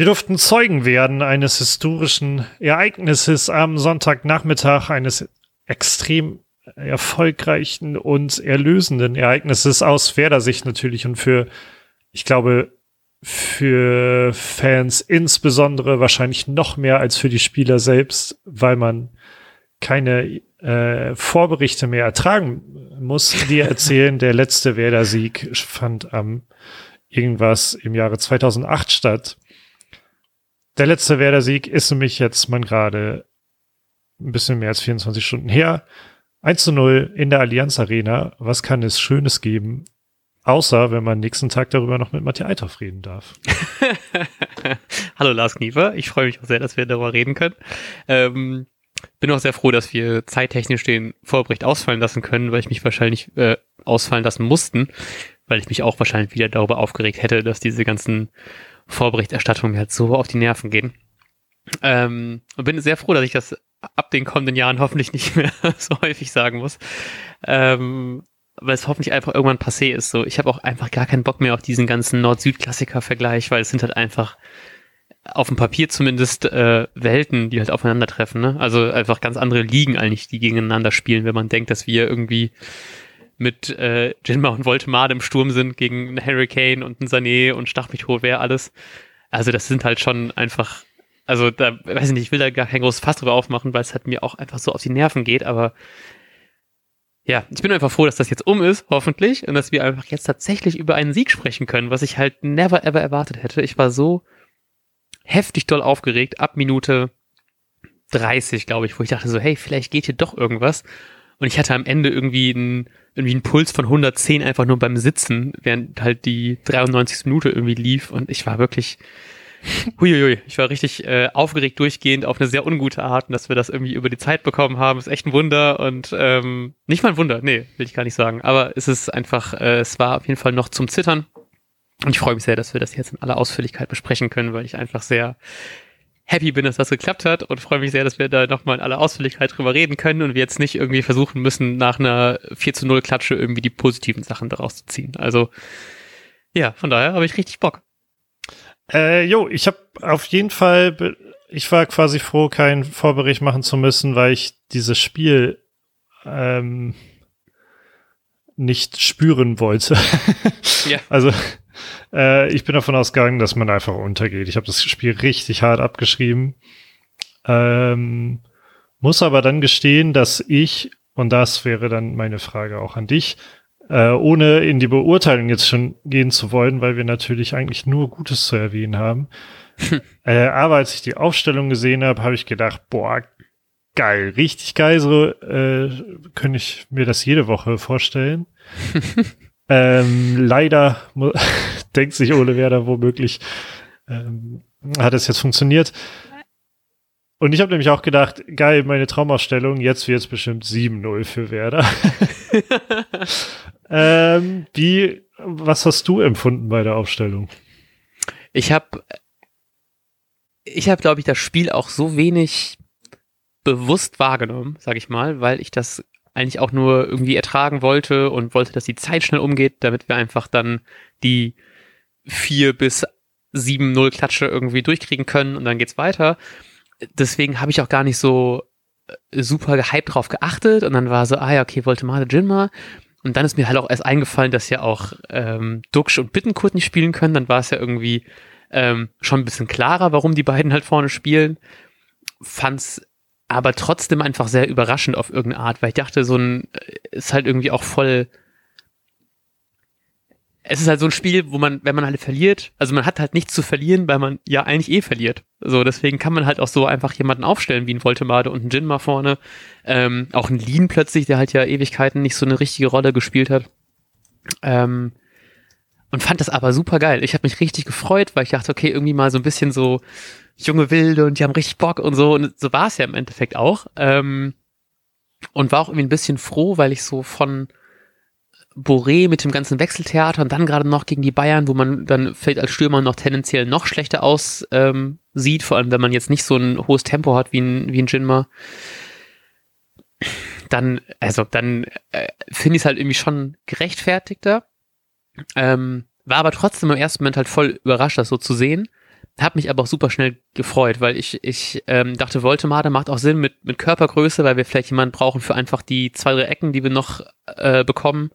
Wir durften Zeugen werden eines historischen Ereignisses am Sonntagnachmittag, eines extrem erfolgreichen und erlösenden Ereignisses aus Werder-Sicht natürlich und für, ich glaube, für Fans insbesondere wahrscheinlich noch mehr als für die Spieler selbst, weil man keine äh, Vorberichte mehr ertragen muss, die erzählen, der letzte Werder-Sieg fand am irgendwas im Jahre 2008 statt. Der letzte Werder-Sieg ist nämlich jetzt man gerade ein bisschen mehr als 24 Stunden her. 1 zu 0 in der Allianz Arena. Was kann es Schönes geben? Außer wenn man nächsten Tag darüber noch mit Matthias Eithoff reden darf. Hallo Lars Kniefer, ich freue mich auch sehr, dass wir darüber reden können. Ähm, bin auch sehr froh, dass wir zeittechnisch den Vorbericht ausfallen lassen können, weil ich mich wahrscheinlich äh, ausfallen lassen mussten, weil ich mich auch wahrscheinlich wieder darüber aufgeregt hätte, dass diese ganzen Vorberichterstattungen halt so auf die Nerven gehen. Ähm, und bin sehr froh, dass ich das ab den kommenden Jahren hoffentlich nicht mehr so häufig sagen muss. Ähm, weil es hoffentlich einfach irgendwann passé ist. So, ich habe auch einfach gar keinen Bock mehr auf diesen ganzen Nord-Süd-Klassiker-Vergleich, weil es sind halt einfach auf dem Papier zumindest äh, Welten, die halt aufeinandertreffen. Ne? Also einfach ganz andere Ligen eigentlich, die gegeneinander spielen, wenn man denkt, dass wir irgendwie mit äh, Jinma und Voltemade im Sturm sind gegen einen Hurricane und einen Sané und Stach wer alles. Also das sind halt schon einfach, also da, weiß ich nicht, ich will da gar kein großes Fass drüber aufmachen, weil es halt mir auch einfach so auf die Nerven geht, aber ja, ich bin einfach froh, dass das jetzt um ist, hoffentlich, und dass wir einfach jetzt tatsächlich über einen Sieg sprechen können, was ich halt never ever erwartet hätte. Ich war so heftig doll aufgeregt ab Minute 30, glaube ich, wo ich dachte so, hey, vielleicht geht hier doch irgendwas. Und ich hatte am Ende irgendwie einen, irgendwie einen Puls von 110 einfach nur beim Sitzen, während halt die 93. Minute irgendwie lief. Und ich war wirklich, Huiuiui, ich war richtig äh, aufgeregt durchgehend auf eine sehr ungute Art und dass wir das irgendwie über die Zeit bekommen haben, ist echt ein Wunder und ähm, nicht mal ein Wunder, nee, will ich gar nicht sagen, aber es ist einfach, äh, es war auf jeden Fall noch zum Zittern und ich freue mich sehr, dass wir das jetzt in aller Ausführlichkeit besprechen können, weil ich einfach sehr happy bin, dass das geklappt hat und freue mich sehr, dass wir da nochmal in aller Ausführlichkeit drüber reden können und wir jetzt nicht irgendwie versuchen müssen, nach einer 4 zu 0 Klatsche irgendwie die positiven Sachen daraus zu ziehen. Also ja, von daher habe ich richtig Bock. Äh, jo, ich habe auf jeden Fall, ich war quasi froh, keinen Vorbericht machen zu müssen, weil ich dieses Spiel ähm, nicht spüren wollte. ja. Also äh, ich bin davon ausgegangen, dass man einfach untergeht. Ich habe das Spiel richtig hart abgeschrieben. Ähm, muss aber dann gestehen, dass ich, und das wäre dann meine Frage auch an dich, äh, ohne in die Beurteilung jetzt schon gehen zu wollen, weil wir natürlich eigentlich nur Gutes zu erwähnen haben. äh, aber als ich die Aufstellung gesehen habe, habe ich gedacht, boah, geil, richtig geil, so äh, könnte ich mir das jede Woche vorstellen. ähm, leider denkt sich Ole Werder womöglich, ähm, hat es jetzt funktioniert. Und ich habe nämlich auch gedacht, geil, meine Traumausstellung, jetzt wird es bestimmt 7-0 für Werder. ähm, wie, was hast du empfunden bei der Aufstellung? Ich habe, ich habe, glaube ich, das Spiel auch so wenig bewusst wahrgenommen, sage ich mal, weil ich das eigentlich auch nur irgendwie ertragen wollte und wollte, dass die Zeit schnell umgeht, damit wir einfach dann die 4 bis 7-0 Klatsche irgendwie durchkriegen können und dann geht's weiter deswegen habe ich auch gar nicht so äh, super gehypt drauf geachtet und dann war so, ah ja, okay, wollte mal Jinma. Und dann ist mir halt auch erst eingefallen, dass ja auch ähm, Duxch und Bittenkurt nicht spielen können. Dann war es ja irgendwie ähm, schon ein bisschen klarer, warum die beiden halt vorne spielen. Fand's aber trotzdem einfach sehr überraschend auf irgendeine Art, weil ich dachte, so ein äh, ist halt irgendwie auch voll es ist halt so ein Spiel, wo man, wenn man halt verliert, also man hat halt nichts zu verlieren, weil man ja eigentlich eh verliert. So, deswegen kann man halt auch so einfach jemanden aufstellen, wie ein Voltemade und ein Jin mal vorne. Ähm, auch ein Lean plötzlich, der halt ja Ewigkeiten nicht so eine richtige Rolle gespielt hat. Ähm, und fand das aber super geil. Ich habe mich richtig gefreut, weil ich dachte, okay, irgendwie mal so ein bisschen so junge Wilde und die haben richtig Bock und so. Und so war es ja im Endeffekt auch. Ähm, und war auch irgendwie ein bisschen froh, weil ich so von Boré mit dem ganzen Wechseltheater und dann gerade noch gegen die Bayern, wo man dann vielleicht als Stürmer noch tendenziell noch schlechter aussieht, ähm, vor allem wenn man jetzt nicht so ein hohes Tempo hat wie ein, wie ein Jinma. Dann, also dann äh, finde ich es halt irgendwie schon gerechtfertigter. Ähm, war aber trotzdem im ersten Moment halt voll überrascht, das so zu sehen. Hab mich aber auch super schnell gefreut, weil ich, ich ähm, dachte, Voltemade macht auch Sinn mit, mit Körpergröße, weil wir vielleicht jemanden brauchen für einfach die zwei, drei Ecken, die wir noch äh, bekommen,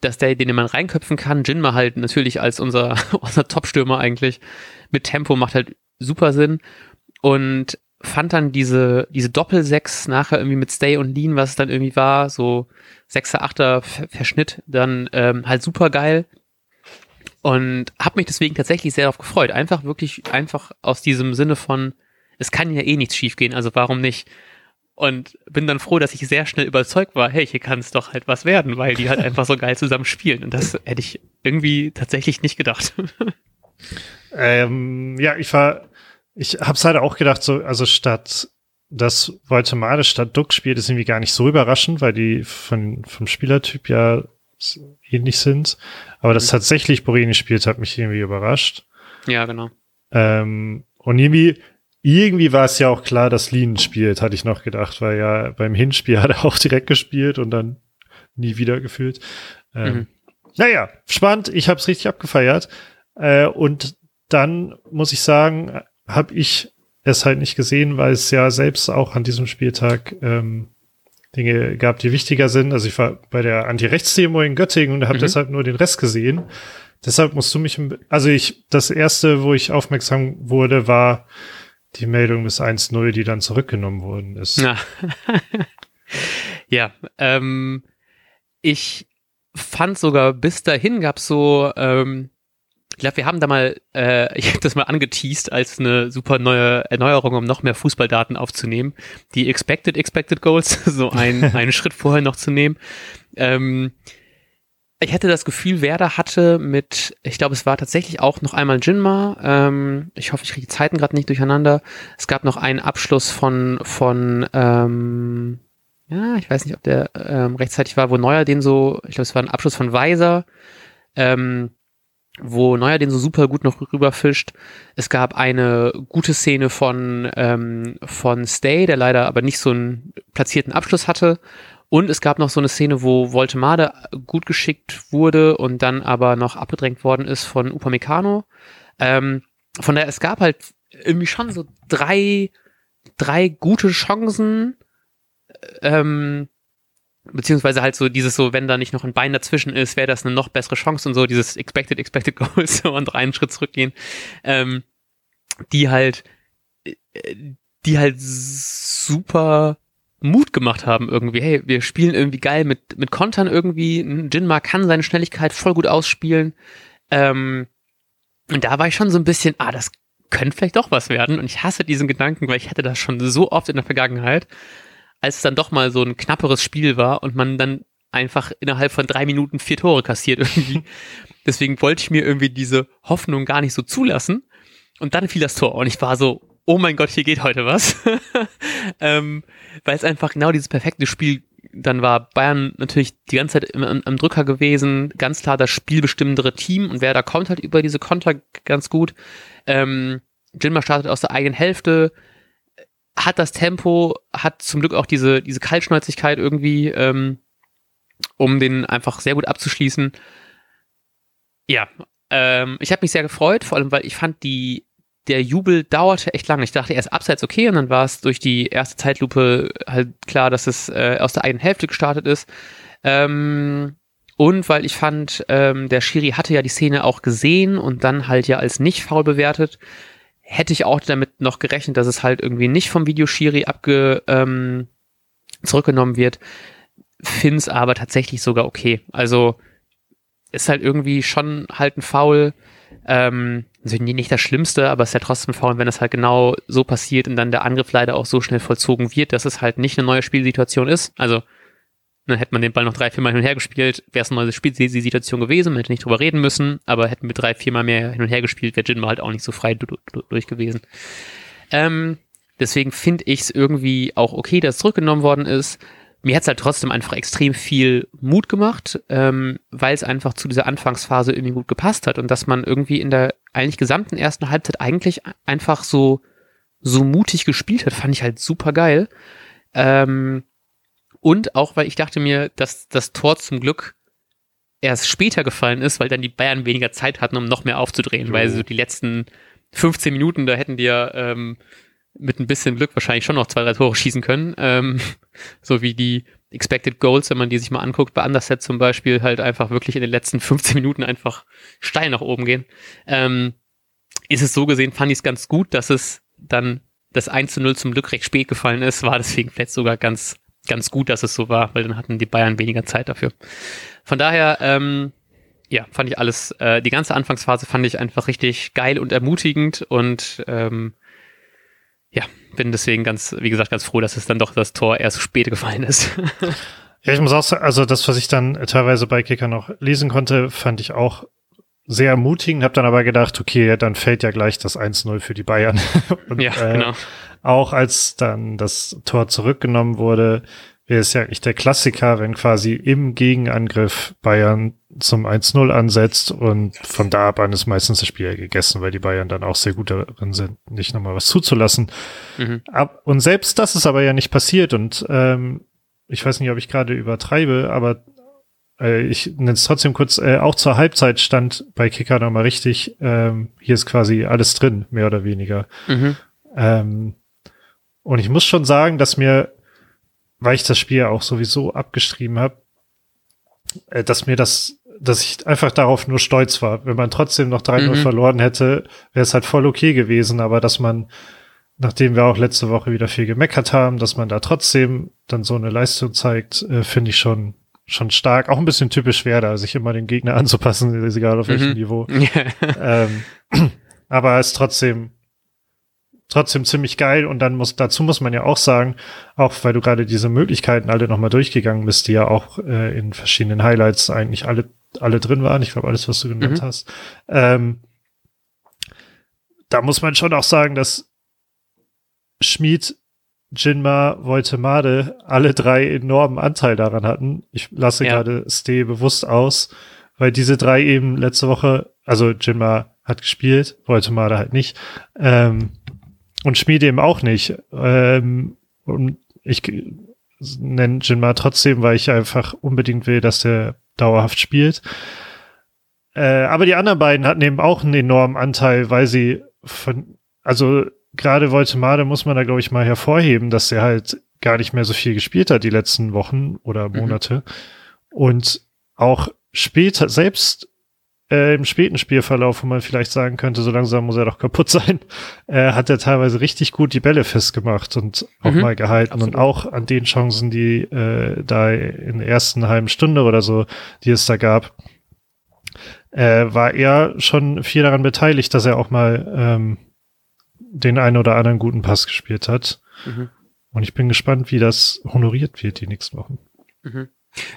dass der, den man reinköpfen kann. Jinma halt natürlich als unser, unser Top-Stürmer eigentlich mit Tempo macht halt super Sinn. Und fand dann diese, diese Doppel-Sechs nachher irgendwie mit Stay und Lean, was es dann irgendwie war, so Sechser, Achter Verschnitt, dann ähm, halt super geil und habe mich deswegen tatsächlich sehr darauf gefreut. Einfach wirklich, einfach aus diesem Sinne von, es kann ja eh nichts schiefgehen, also warum nicht? Und bin dann froh, dass ich sehr schnell überzeugt war, hey, hier kann es doch halt was werden, weil die halt einfach so geil zusammen spielen. Und das hätte ich irgendwie tatsächlich nicht gedacht. ähm, ja, ich war, ich hab's halt auch gedacht, so, also statt dass Voltemade statt Duck spielt, ist irgendwie gar nicht so überraschend, weil die von, vom Spielertyp ja ähnlich sind. Aber dass mhm. tatsächlich Borini spielt, hat mich irgendwie überrascht. Ja, genau. Ähm, und irgendwie, irgendwie war es ja auch klar, dass Lean spielt, hatte ich noch gedacht, weil ja beim Hinspiel hat er auch direkt gespielt und dann nie wieder gefühlt. Ähm, mhm. Naja, spannend. Ich habe es richtig abgefeiert. Äh, und dann muss ich sagen, habe ich es halt nicht gesehen, weil es ja selbst auch an diesem Spieltag ähm, Dinge gab, die wichtiger sind. Also ich war bei der Anti-Rechts-Demo in Göttingen und habe mhm. deshalb nur den Rest gesehen. Deshalb musst du mich, also ich, das erste, wo ich aufmerksam wurde, war die Meldung bis 1-0, die dann zurückgenommen worden ist. Ja, ja ähm, ich fand sogar bis dahin gab es so ähm, ich glaube, wir haben da mal, äh, ich habe das mal angeteased als eine super neue Erneuerung, um noch mehr Fußballdaten aufzunehmen. Die Expected Expected Goals, so ein, einen Schritt vorher noch zu nehmen. Ähm, ich hatte das Gefühl, Werder hatte mit, ich glaube, es war tatsächlich auch noch einmal Jinma. Ähm, ich hoffe, ich kriege die Zeiten gerade nicht durcheinander. Es gab noch einen Abschluss von, von ähm, ja, ich weiß nicht, ob der ähm, rechtzeitig war, wo Neuer den so, ich glaube, es war ein Abschluss von Weiser. Ähm, wo Neuer den so super gut noch rüberfischt. Es gab eine gute Szene von, ähm, von Stay, der leider aber nicht so einen platzierten Abschluss hatte. Und es gab noch so eine Szene, wo Voltemade gut geschickt wurde und dann aber noch abgedrängt worden ist von Upamecano. Ähm, von daher, es gab halt irgendwie schon so drei, drei gute Chancen, ähm, beziehungsweise halt so dieses so, wenn da nicht noch ein Bein dazwischen ist, wäre das eine noch bessere Chance und so, dieses Expected, Expected Goals und einen Schritt zurückgehen, ähm, die halt, äh, die halt super Mut gemacht haben irgendwie. Hey, wir spielen irgendwie geil mit, mit Kontern irgendwie. Jinma kann seine Schnelligkeit voll gut ausspielen. Ähm, und da war ich schon so ein bisschen, ah, das könnte vielleicht doch was werden. Und ich hasse diesen Gedanken, weil ich hatte das schon so oft in der Vergangenheit als es dann doch mal so ein knapperes Spiel war und man dann einfach innerhalb von drei Minuten vier Tore kassiert irgendwie. Deswegen wollte ich mir irgendwie diese Hoffnung gar nicht so zulassen. Und dann fiel das Tor und ich war so, oh mein Gott, hier geht heute was. ähm, weil es einfach genau dieses perfekte Spiel dann war. Bayern natürlich die ganze Zeit am, am Drücker gewesen, ganz klar das spielbestimmendere Team und wer da kommt halt über diese Konter ganz gut. Ähm, Jinma startet aus der eigenen Hälfte, hat das Tempo, hat zum Glück auch diese, diese Kaltschnäuzigkeit irgendwie, ähm, um den einfach sehr gut abzuschließen. Ja, ähm, ich habe mich sehr gefreut, vor allem weil ich fand die der Jubel dauerte echt lange. Ich dachte erst abseits okay und dann war es durch die erste Zeitlupe halt klar, dass es äh, aus der eigenen Hälfte gestartet ist. Ähm, und weil ich fand, ähm, der Schiri hatte ja die Szene auch gesehen und dann halt ja als nicht faul bewertet hätte ich auch damit noch gerechnet, dass es halt irgendwie nicht vom Videoschiri abge ähm, zurückgenommen wird. Find's aber tatsächlich sogar okay. Also ist halt irgendwie schon halt ein Foul. Ähm, also nicht das Schlimmste, aber es ist ja trotzdem faul, wenn es halt genau so passiert und dann der Angriff leider auch so schnell vollzogen wird, dass es halt nicht eine neue Spielsituation ist. Also dann hätte man den Ball noch drei, vier Mal hin und her gespielt, wäre es eine neue Spielsituation gewesen, man hätte nicht drüber reden müssen, aber hätten wir drei, vier Mal mehr hin und her gespielt, wäre Jinma halt auch nicht so frei durch gewesen. Ähm, deswegen finde ich es irgendwie auch okay, dass es zurückgenommen worden ist. Mir hat es halt trotzdem einfach extrem viel Mut gemacht, ähm, weil es einfach zu dieser Anfangsphase irgendwie gut gepasst hat und dass man irgendwie in der eigentlich gesamten ersten Halbzeit eigentlich einfach so, so mutig gespielt hat, fand ich halt super geil. Ähm, und auch, weil ich dachte mir, dass das Tor zum Glück erst später gefallen ist, weil dann die Bayern weniger Zeit hatten, um noch mehr aufzudrehen, oh. weil so die letzten 15 Minuten, da hätten die ja ähm, mit ein bisschen Glück wahrscheinlich schon noch zwei, drei Tore schießen können. Ähm, so wie die Expected Goals, wenn man die sich mal anguckt, bei Underset zum Beispiel, halt einfach wirklich in den letzten 15 Minuten einfach steil nach oben gehen. Ähm, ist es so gesehen, fand ich es ganz gut, dass es dann das 1 zu 0 zum Glück recht spät gefallen ist, war deswegen vielleicht sogar ganz, ganz gut, dass es so war, weil dann hatten die Bayern weniger Zeit dafür. Von daher, ähm, ja, fand ich alles, äh, die ganze Anfangsphase fand ich einfach richtig geil und ermutigend und ähm, ja, bin deswegen ganz, wie gesagt, ganz froh, dass es dann doch das Tor erst spät gefallen ist. ja, ich muss auch sagen, also das, was ich dann teilweise bei Kicker noch lesen konnte, fand ich auch sehr ermutigend, habe dann aber gedacht, okay, dann fällt ja gleich das 1-0 für die Bayern. Und, ja, äh, genau. Auch als dann das Tor zurückgenommen wurde, wäre es ja eigentlich der Klassiker, wenn quasi im Gegenangriff Bayern zum 1-0 ansetzt und von da ab an ist meistens das Spiel gegessen, weil die Bayern dann auch sehr gut darin sind, nicht nochmal was zuzulassen. Mhm. Und selbst das ist aber ja nicht passiert und ähm, ich weiß nicht, ob ich gerade übertreibe, aber äh, ich nenne es trotzdem kurz, äh, auch zur Halbzeit stand bei Kicker nochmal richtig, ähm, hier ist quasi alles drin, mehr oder weniger. Mhm. Ähm, und ich muss schon sagen, dass mir weil ich das Spiel auch sowieso abgeschrieben habe, äh, dass mir das, dass ich einfach darauf nur stolz war. Wenn man trotzdem noch 3-0 mhm. verloren hätte, wäre es halt voll okay gewesen, aber dass man, nachdem wir auch letzte Woche wieder viel gemeckert haben, dass man da trotzdem dann so eine Leistung zeigt, äh, finde ich schon schon stark, auch ein bisschen typisch Werder, sich immer den Gegner anzupassen, egal auf welchem mhm. Niveau. ähm, aber es ist trotzdem trotzdem ziemlich geil und dann muss, dazu muss man ja auch sagen, auch weil du gerade diese Möglichkeiten alle nochmal durchgegangen bist, die ja auch äh, in verschiedenen Highlights eigentlich alle, alle drin waren. Ich glaube, alles, was du genannt mhm. hast. Ähm, da muss man schon auch sagen, dass Schmid, Jinma, Voltemade alle drei enormen Anteil daran hatten. Ich lasse ja. gerade Ste bewusst aus, weil diese drei eben letzte Woche, also Jinma hat gespielt, Voltemade halt nicht, ähm, und Schmiede eben auch nicht. Ähm, und ich nenne Jinma trotzdem, weil ich einfach unbedingt will, dass der dauerhaft spielt. Äh, aber die anderen beiden hatten eben auch einen enormen Anteil, weil sie von, also gerade Voltemade muss man da, glaube ich, mal hervorheben, dass er halt gar nicht mehr so viel gespielt hat die letzten Wochen oder mhm. Monate. Mhm. Und auch später, selbst äh, im späten Spielverlauf, wo man vielleicht sagen könnte, so langsam muss er doch kaputt sein, äh, hat er teilweise richtig gut die Bälle festgemacht und auch mhm, mal gehalten. Absolut. Und auch an den Chancen, die äh, da in der ersten halben Stunde oder so, die es da gab, äh, war er schon viel daran beteiligt, dass er auch mal ähm, den einen oder anderen guten Pass gespielt hat. Mhm. Und ich bin gespannt, wie das honoriert wird die nächsten Wochen. Mhm.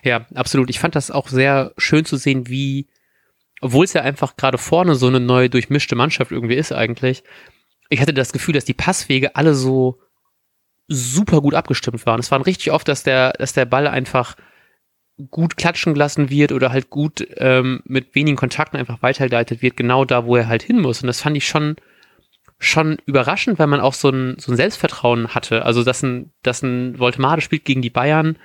Ja, absolut. Ich fand das auch sehr schön zu sehen, wie obwohl es ja einfach gerade vorne so eine neue durchmischte Mannschaft irgendwie ist eigentlich, ich hatte das Gefühl, dass die Passwege alle so super gut abgestimmt waren. Es waren richtig oft, dass der, dass der Ball einfach gut klatschen gelassen wird oder halt gut ähm, mit wenigen Kontakten einfach weitergeleitet wird, genau da, wo er halt hin muss. Und das fand ich schon, schon überraschend, weil man auch so ein, so ein Selbstvertrauen hatte. Also, dass ein, dass ein Voltemade spielt gegen die Bayern,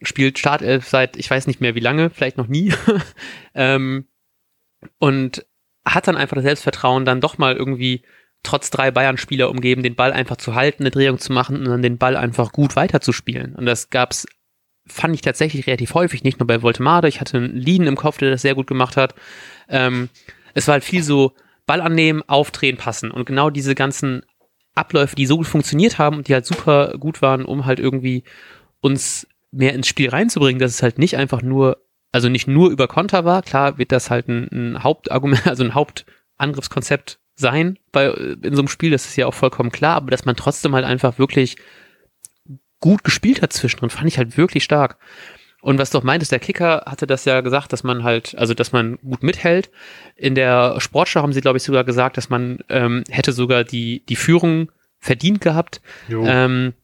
spielt Startelf seit, ich weiß nicht mehr wie lange, vielleicht noch nie. ähm, und hat dann einfach das Selbstvertrauen, dann doch mal irgendwie trotz drei Bayern-Spieler umgeben, den Ball einfach zu halten, eine Drehung zu machen und dann den Ball einfach gut weiterzuspielen. Und das gab's, fand ich tatsächlich relativ häufig, nicht nur bei Voltemade. Ich hatte einen Lien im Kopf, der das sehr gut gemacht hat. Ähm, es war halt viel so Ball annehmen, aufdrehen, passen. Und genau diese ganzen Abläufe, die so gut funktioniert haben und die halt super gut waren, um halt irgendwie uns mehr ins Spiel reinzubringen, dass es halt nicht einfach nur also nicht nur über Konter war, klar wird das halt ein, ein Hauptargument, also ein Hauptangriffskonzept sein bei in so einem Spiel, das ist ja auch vollkommen klar, aber dass man trotzdem halt einfach wirklich gut gespielt hat zwischendrin, fand ich halt wirklich stark. Und was du auch meintest, der Kicker hatte das ja gesagt, dass man halt, also dass man gut mithält. In der Sportschau haben sie, glaube ich, sogar gesagt, dass man ähm, hätte sogar die, die Führung verdient gehabt. Ähm,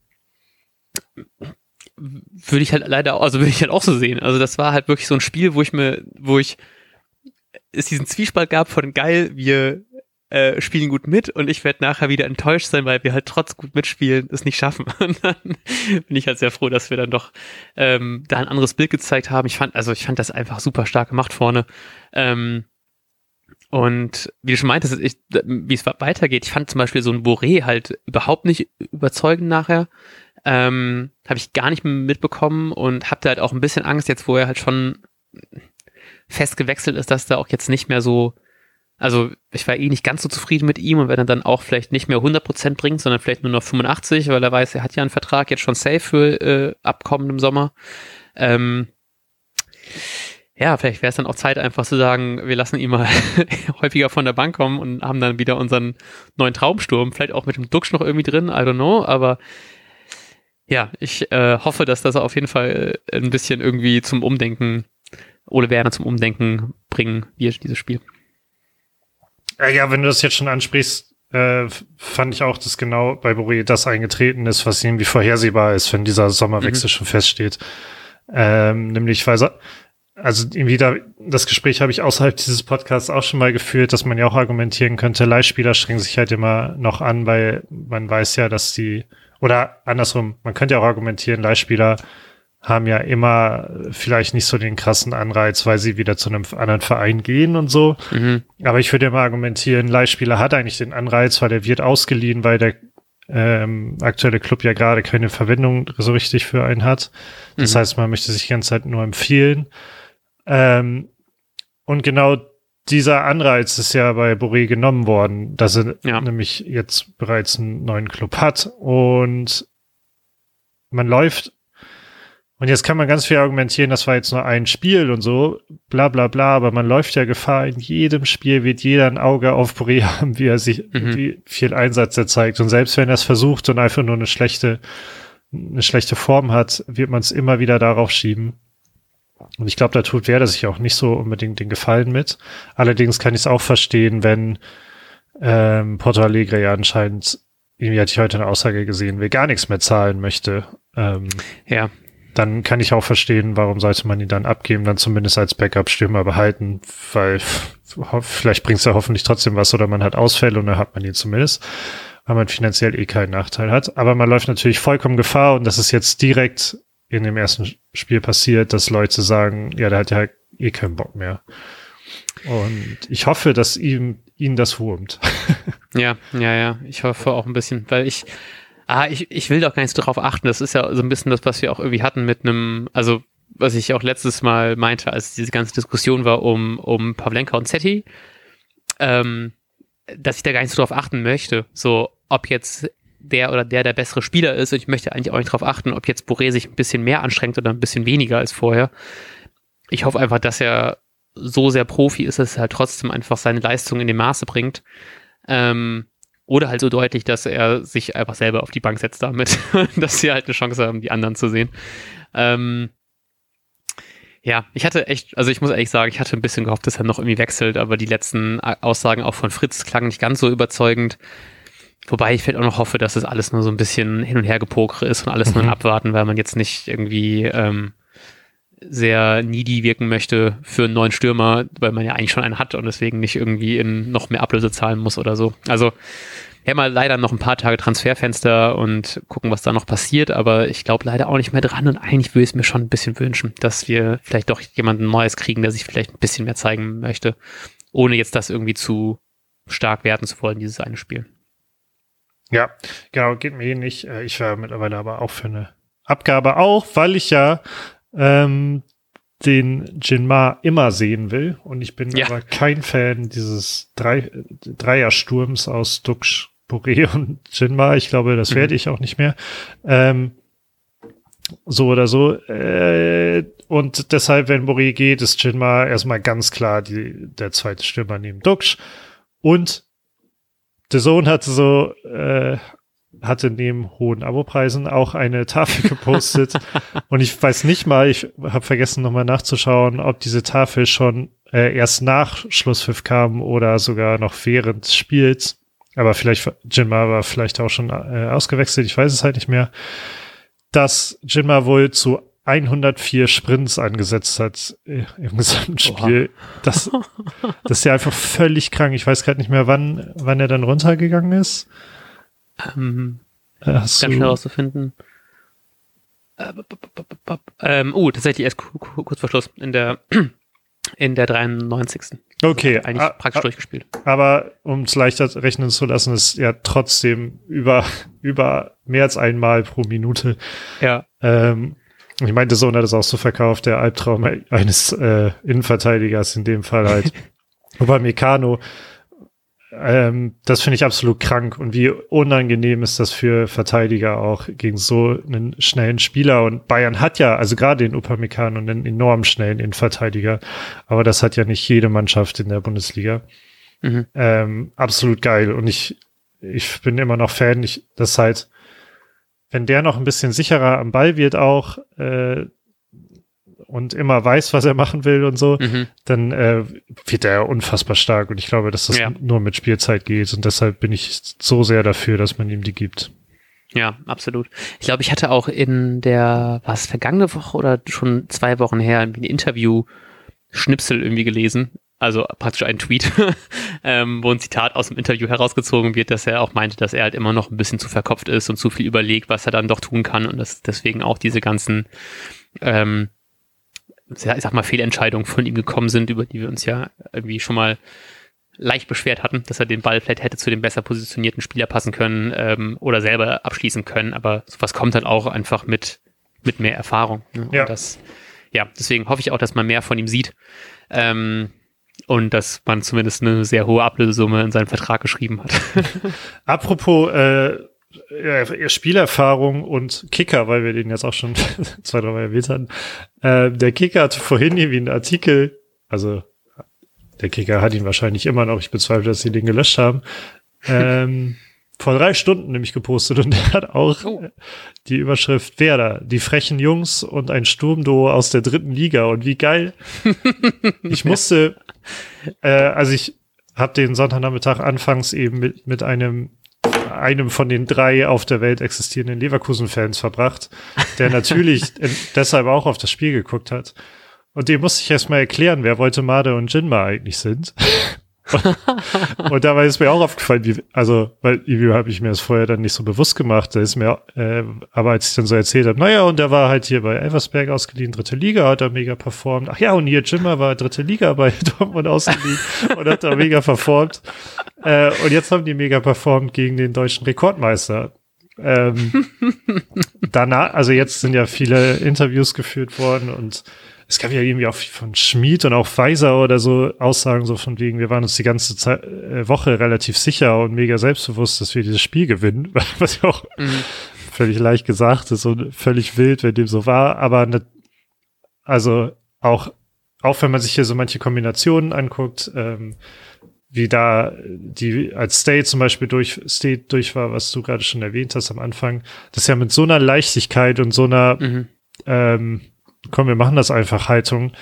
würde ich halt leider, also würde ich halt auch so sehen. Also das war halt wirklich so ein Spiel, wo ich mir, wo ich es diesen Zwiespalt gab von geil, wir äh, spielen gut mit und ich werde nachher wieder enttäuscht sein, weil wir halt trotz gut mitspielen es nicht schaffen. Und dann bin ich halt sehr froh, dass wir dann doch ähm, da ein anderes Bild gezeigt haben. Ich fand, also ich fand das einfach super stark gemacht vorne. Ähm, Und wie du schon meintest, ich, wie es weitergeht, ich fand zum Beispiel so ein Boré halt überhaupt nicht überzeugend nachher. Ähm, habe ich gar nicht mitbekommen und habe da halt auch ein bisschen Angst, jetzt wo er halt schon fest gewechselt ist, dass da auch jetzt nicht mehr so, also ich war eh nicht ganz so zufrieden mit ihm und wenn er dann auch vielleicht nicht mehr 100% bringt, sondern vielleicht nur noch 85, weil er weiß, er hat ja einen Vertrag jetzt schon safe für äh, Abkommen im Sommer. Ähm, ja, vielleicht wäre es dann auch Zeit, einfach zu sagen, wir lassen ihn mal häufiger von der Bank kommen und haben dann wieder unseren neuen Traumsturm, vielleicht auch mit dem Duxch noch irgendwie drin, I don't know, aber ja, ich äh, hoffe, dass das auf jeden Fall ein bisschen irgendwie zum Umdenken, Ole Werner zum Umdenken bringen wird, dieses Spiel. Ja, wenn du das jetzt schon ansprichst, äh, fand ich auch, dass genau bei Boré das eingetreten ist, was irgendwie vorhersehbar ist, wenn dieser Sommerwechsel mhm. schon feststeht. Ähm, nämlich, weil also irgendwie da, das Gespräch habe ich außerhalb dieses Podcasts auch schon mal geführt, dass man ja auch argumentieren könnte, Leihspieler strengen sich halt immer noch an, weil man weiß ja, dass die, oder andersrum, man könnte ja auch argumentieren, Leihspieler haben ja immer vielleicht nicht so den krassen Anreiz, weil sie wieder zu einem anderen Verein gehen und so. Mhm. Aber ich würde immer argumentieren, Leihspieler hat eigentlich den Anreiz, weil er wird ausgeliehen, weil der ähm, aktuelle Club ja gerade keine Verwendung so richtig für einen hat. Das mhm. heißt, man möchte sich die ganze Zeit nur empfehlen. Ähm, und genau dieser Anreiz ist ja bei Boré genommen worden, dass er ja. nämlich jetzt bereits einen neuen Club hat und man läuft und jetzt kann man ganz viel argumentieren, das war jetzt nur ein Spiel und so, bla bla bla, aber man läuft ja Gefahr, in jedem Spiel wird jeder ein Auge auf Boré haben, wie er sich, mhm. wie viel Einsatz er zeigt. Und selbst wenn er es versucht und einfach nur eine schlechte, eine schlechte Form hat, wird man es immer wieder darauf schieben. Und ich glaube, da tut Werder sich auch nicht so unbedingt den Gefallen mit. Allerdings kann ich es auch verstehen, wenn ähm, Porto Alegre ja anscheinend, irgendwie hatte ich heute eine Aussage gesehen, will gar nichts mehr zahlen möchte. Ähm, ja. Dann kann ich auch verstehen, warum sollte man ihn dann abgeben, dann zumindest als Backup-Stürmer behalten, weil vielleicht bringt es ja hoffentlich trotzdem was oder man hat Ausfälle und dann hat man ihn zumindest, weil man finanziell eh keinen Nachteil hat. Aber man läuft natürlich vollkommen Gefahr und das ist jetzt direkt in dem ersten Spiel passiert, dass Leute sagen, ja, der hat ja eh keinen Bock mehr. Und ich hoffe, dass ihm, ihn das wurmt. ja, ja, ja. Ich hoffe auch ein bisschen, weil ich, ah, ich, ich will doch gar nicht darauf achten. Das ist ja so ein bisschen das, was wir auch irgendwie hatten mit einem, also, was ich auch letztes Mal meinte, als diese ganze Diskussion war um, um Pavlenka und Zetti, ähm, dass ich da gar nicht so drauf achten möchte. So, ob jetzt der oder der der bessere Spieler ist. Und ich möchte eigentlich auch nicht darauf achten, ob jetzt Boré sich ein bisschen mehr anstrengt oder ein bisschen weniger als vorher. Ich hoffe einfach, dass er so sehr Profi ist, dass er halt trotzdem einfach seine Leistung in dem Maße bringt. Ähm, oder halt so deutlich, dass er sich einfach selber auf die Bank setzt damit, dass sie halt eine Chance haben, die anderen zu sehen. Ähm, ja, ich hatte echt, also ich muss ehrlich sagen, ich hatte ein bisschen gehofft, dass er noch irgendwie wechselt, aber die letzten Aussagen auch von Fritz klangen nicht ganz so überzeugend. Wobei ich vielleicht auch noch hoffe, dass es alles nur so ein bisschen hin und her gepokere ist und alles mhm. nur ein Abwarten, weil man jetzt nicht irgendwie ähm, sehr needy wirken möchte für einen neuen Stürmer, weil man ja eigentlich schon einen hat und deswegen nicht irgendwie in noch mehr Ablöse zahlen muss oder so. Also wir haben mal leider noch ein paar Tage Transferfenster und gucken, was da noch passiert, aber ich glaube leider auch nicht mehr dran und eigentlich würde ich es mir schon ein bisschen wünschen, dass wir vielleicht doch jemanden Neues kriegen, der sich vielleicht ein bisschen mehr zeigen möchte, ohne jetzt das irgendwie zu stark werten zu wollen, dieses eine Spiel. Ja, genau, geht mir ähnlich. Äh, ich war mittlerweile aber auch für eine Abgabe auch, weil ich ja ähm, den Jinma immer sehen will. Und ich bin ja. aber kein Fan dieses Drei Dreiersturms aus Dux, Boré und Jinma. Ich glaube, das mhm. werde ich auch nicht mehr. Ähm, so oder so. Äh, und deshalb, wenn Boré geht, ist Jinma erstmal ganz klar die, der zweite Stürmer neben Dux. Und The Zone hatte so, äh, hatte neben hohen Abopreisen auch eine Tafel gepostet. und ich weiß nicht mal, ich habe vergessen nochmal nachzuschauen, ob diese Tafel schon äh, erst nach Schlusspfiff kam oder sogar noch während des Spiels. Aber vielleicht, Jinma war vielleicht auch schon äh, ausgewechselt, ich weiß es halt nicht mehr. Dass Jinma wohl zu 104 Sprints angesetzt hat äh, im gesamten Spiel. Das, das ist ja einfach völlig krank. Ich weiß gerade nicht mehr, wann, wann er dann runtergegangen ist. Ähm, äh, Hast ganz schnell rauszufinden. Äh, ähm, oh, tatsächlich erst kurz vor Schluss in der in der 93. Okay, eigentlich a- praktisch a- durchgespielt. Aber um es leichter rechnen zu lassen, ist ja trotzdem über, über mehr als einmal pro Minute. Ja. Ähm, ich meinte, Sohn hat es auch so verkauft, der Albtraum eines äh, Innenverteidigers, in dem Fall halt Upamecano. Ähm, das finde ich absolut krank und wie unangenehm ist das für Verteidiger auch gegen so einen schnellen Spieler und Bayern hat ja, also gerade den Upamecano, einen enorm schnellen Innenverteidiger, aber das hat ja nicht jede Mannschaft in der Bundesliga. Mhm. Ähm, absolut geil und ich, ich bin immer noch Fan, ich, das halt, wenn der noch ein bisschen sicherer am Ball wird auch äh, und immer weiß, was er machen will und so, Mhm. dann äh, wird er unfassbar stark. Und ich glaube, dass das Ja. nur mit Spielzeit geht. Und deshalb bin ich so sehr dafür, dass man ihm die gibt. Ja, absolut. Ich glaube, ich hatte auch in der, war es vergangene Woche oder schon zwei Wochen her, ein Interview-Schnipsel irgendwie gelesen. Also praktisch ein Tweet, ähm, wo ein Zitat aus dem Interview herausgezogen wird, dass er auch meinte, dass er halt immer noch ein bisschen zu verkopft ist und zu viel überlegt, was er dann doch tun kann und dass deswegen auch diese ganzen, ähm, ich sag mal, Fehlentscheidungen von ihm gekommen sind, über die wir uns ja irgendwie schon mal leicht beschwert hatten, dass er den Ball vielleicht hätte zu dem besser positionierten Spieler passen können ähm, oder selber abschließen können. Aber sowas kommt halt auch einfach mit, mit mehr Erfahrung. Ne? Ja. Und das, ja, deswegen hoffe ich auch, dass man mehr von ihm sieht. Ähm, und dass man zumindest eine sehr hohe Ablösesumme in seinen Vertrag geschrieben hat. Apropos äh, Spielerfahrung und Kicker, weil wir den jetzt auch schon zwei, drei Mal erwähnt hatten. Äh, der Kicker hatte vorhin irgendwie einen Artikel, also der Kicker hat ihn wahrscheinlich immer noch, ich bezweifle, dass sie den gelöscht haben, ähm, vor drei Stunden nämlich gepostet und der hat auch Oh. die Überschrift Werder, die frechen Jungs und ein Sturmduo aus der dritten Liga und wie geil. ich musste, äh, also ich habe den Sonntagnachmittag anfangs eben mit, mit einem einem von den drei auf der Welt existierenden Leverkusen-Fans verbracht, der natürlich deshalb auch auf das Spiel geguckt hat. Und dem musste ich erstmal erklären, wer Voltemade und Jinma eigentlich sind. Und dabei ist mir auch aufgefallen, wie, also, weil irgendwie habe ich mir das vorher dann nicht so bewusst gemacht, da ist mir, äh, aber als ich dann so erzählt habe, naja, und der war halt hier bei Elversberg ausgeliehen, dritte Liga, hat er mega performt. Ach ja, und hier Jimmer war dritte Liga bei Dortmund ausgeliehen und hat da mega performt. Äh, und jetzt haben die mega performt gegen den deutschen Rekordmeister. Ähm, danach, also jetzt sind ja viele Interviews geführt worden und es gab ja irgendwie auch von Schmid und auch Weiser oder so Aussagen so von wegen, wir waren uns die ganze Zeit, äh, Woche relativ sicher und mega selbstbewusst, dass wir dieses Spiel gewinnen, was ja auch Mhm. völlig leicht gesagt ist und völlig wild, wenn dem so war, aber ne, also auch, auch wenn man sich hier so manche Kombinationen anguckt, ähm, wie da die als State zum Beispiel durch State durch war, was du gerade schon erwähnt hast am Anfang, das ja mit so einer Leichtigkeit und so einer Mhm. ähm, komm, wir machen das einfach Haltung,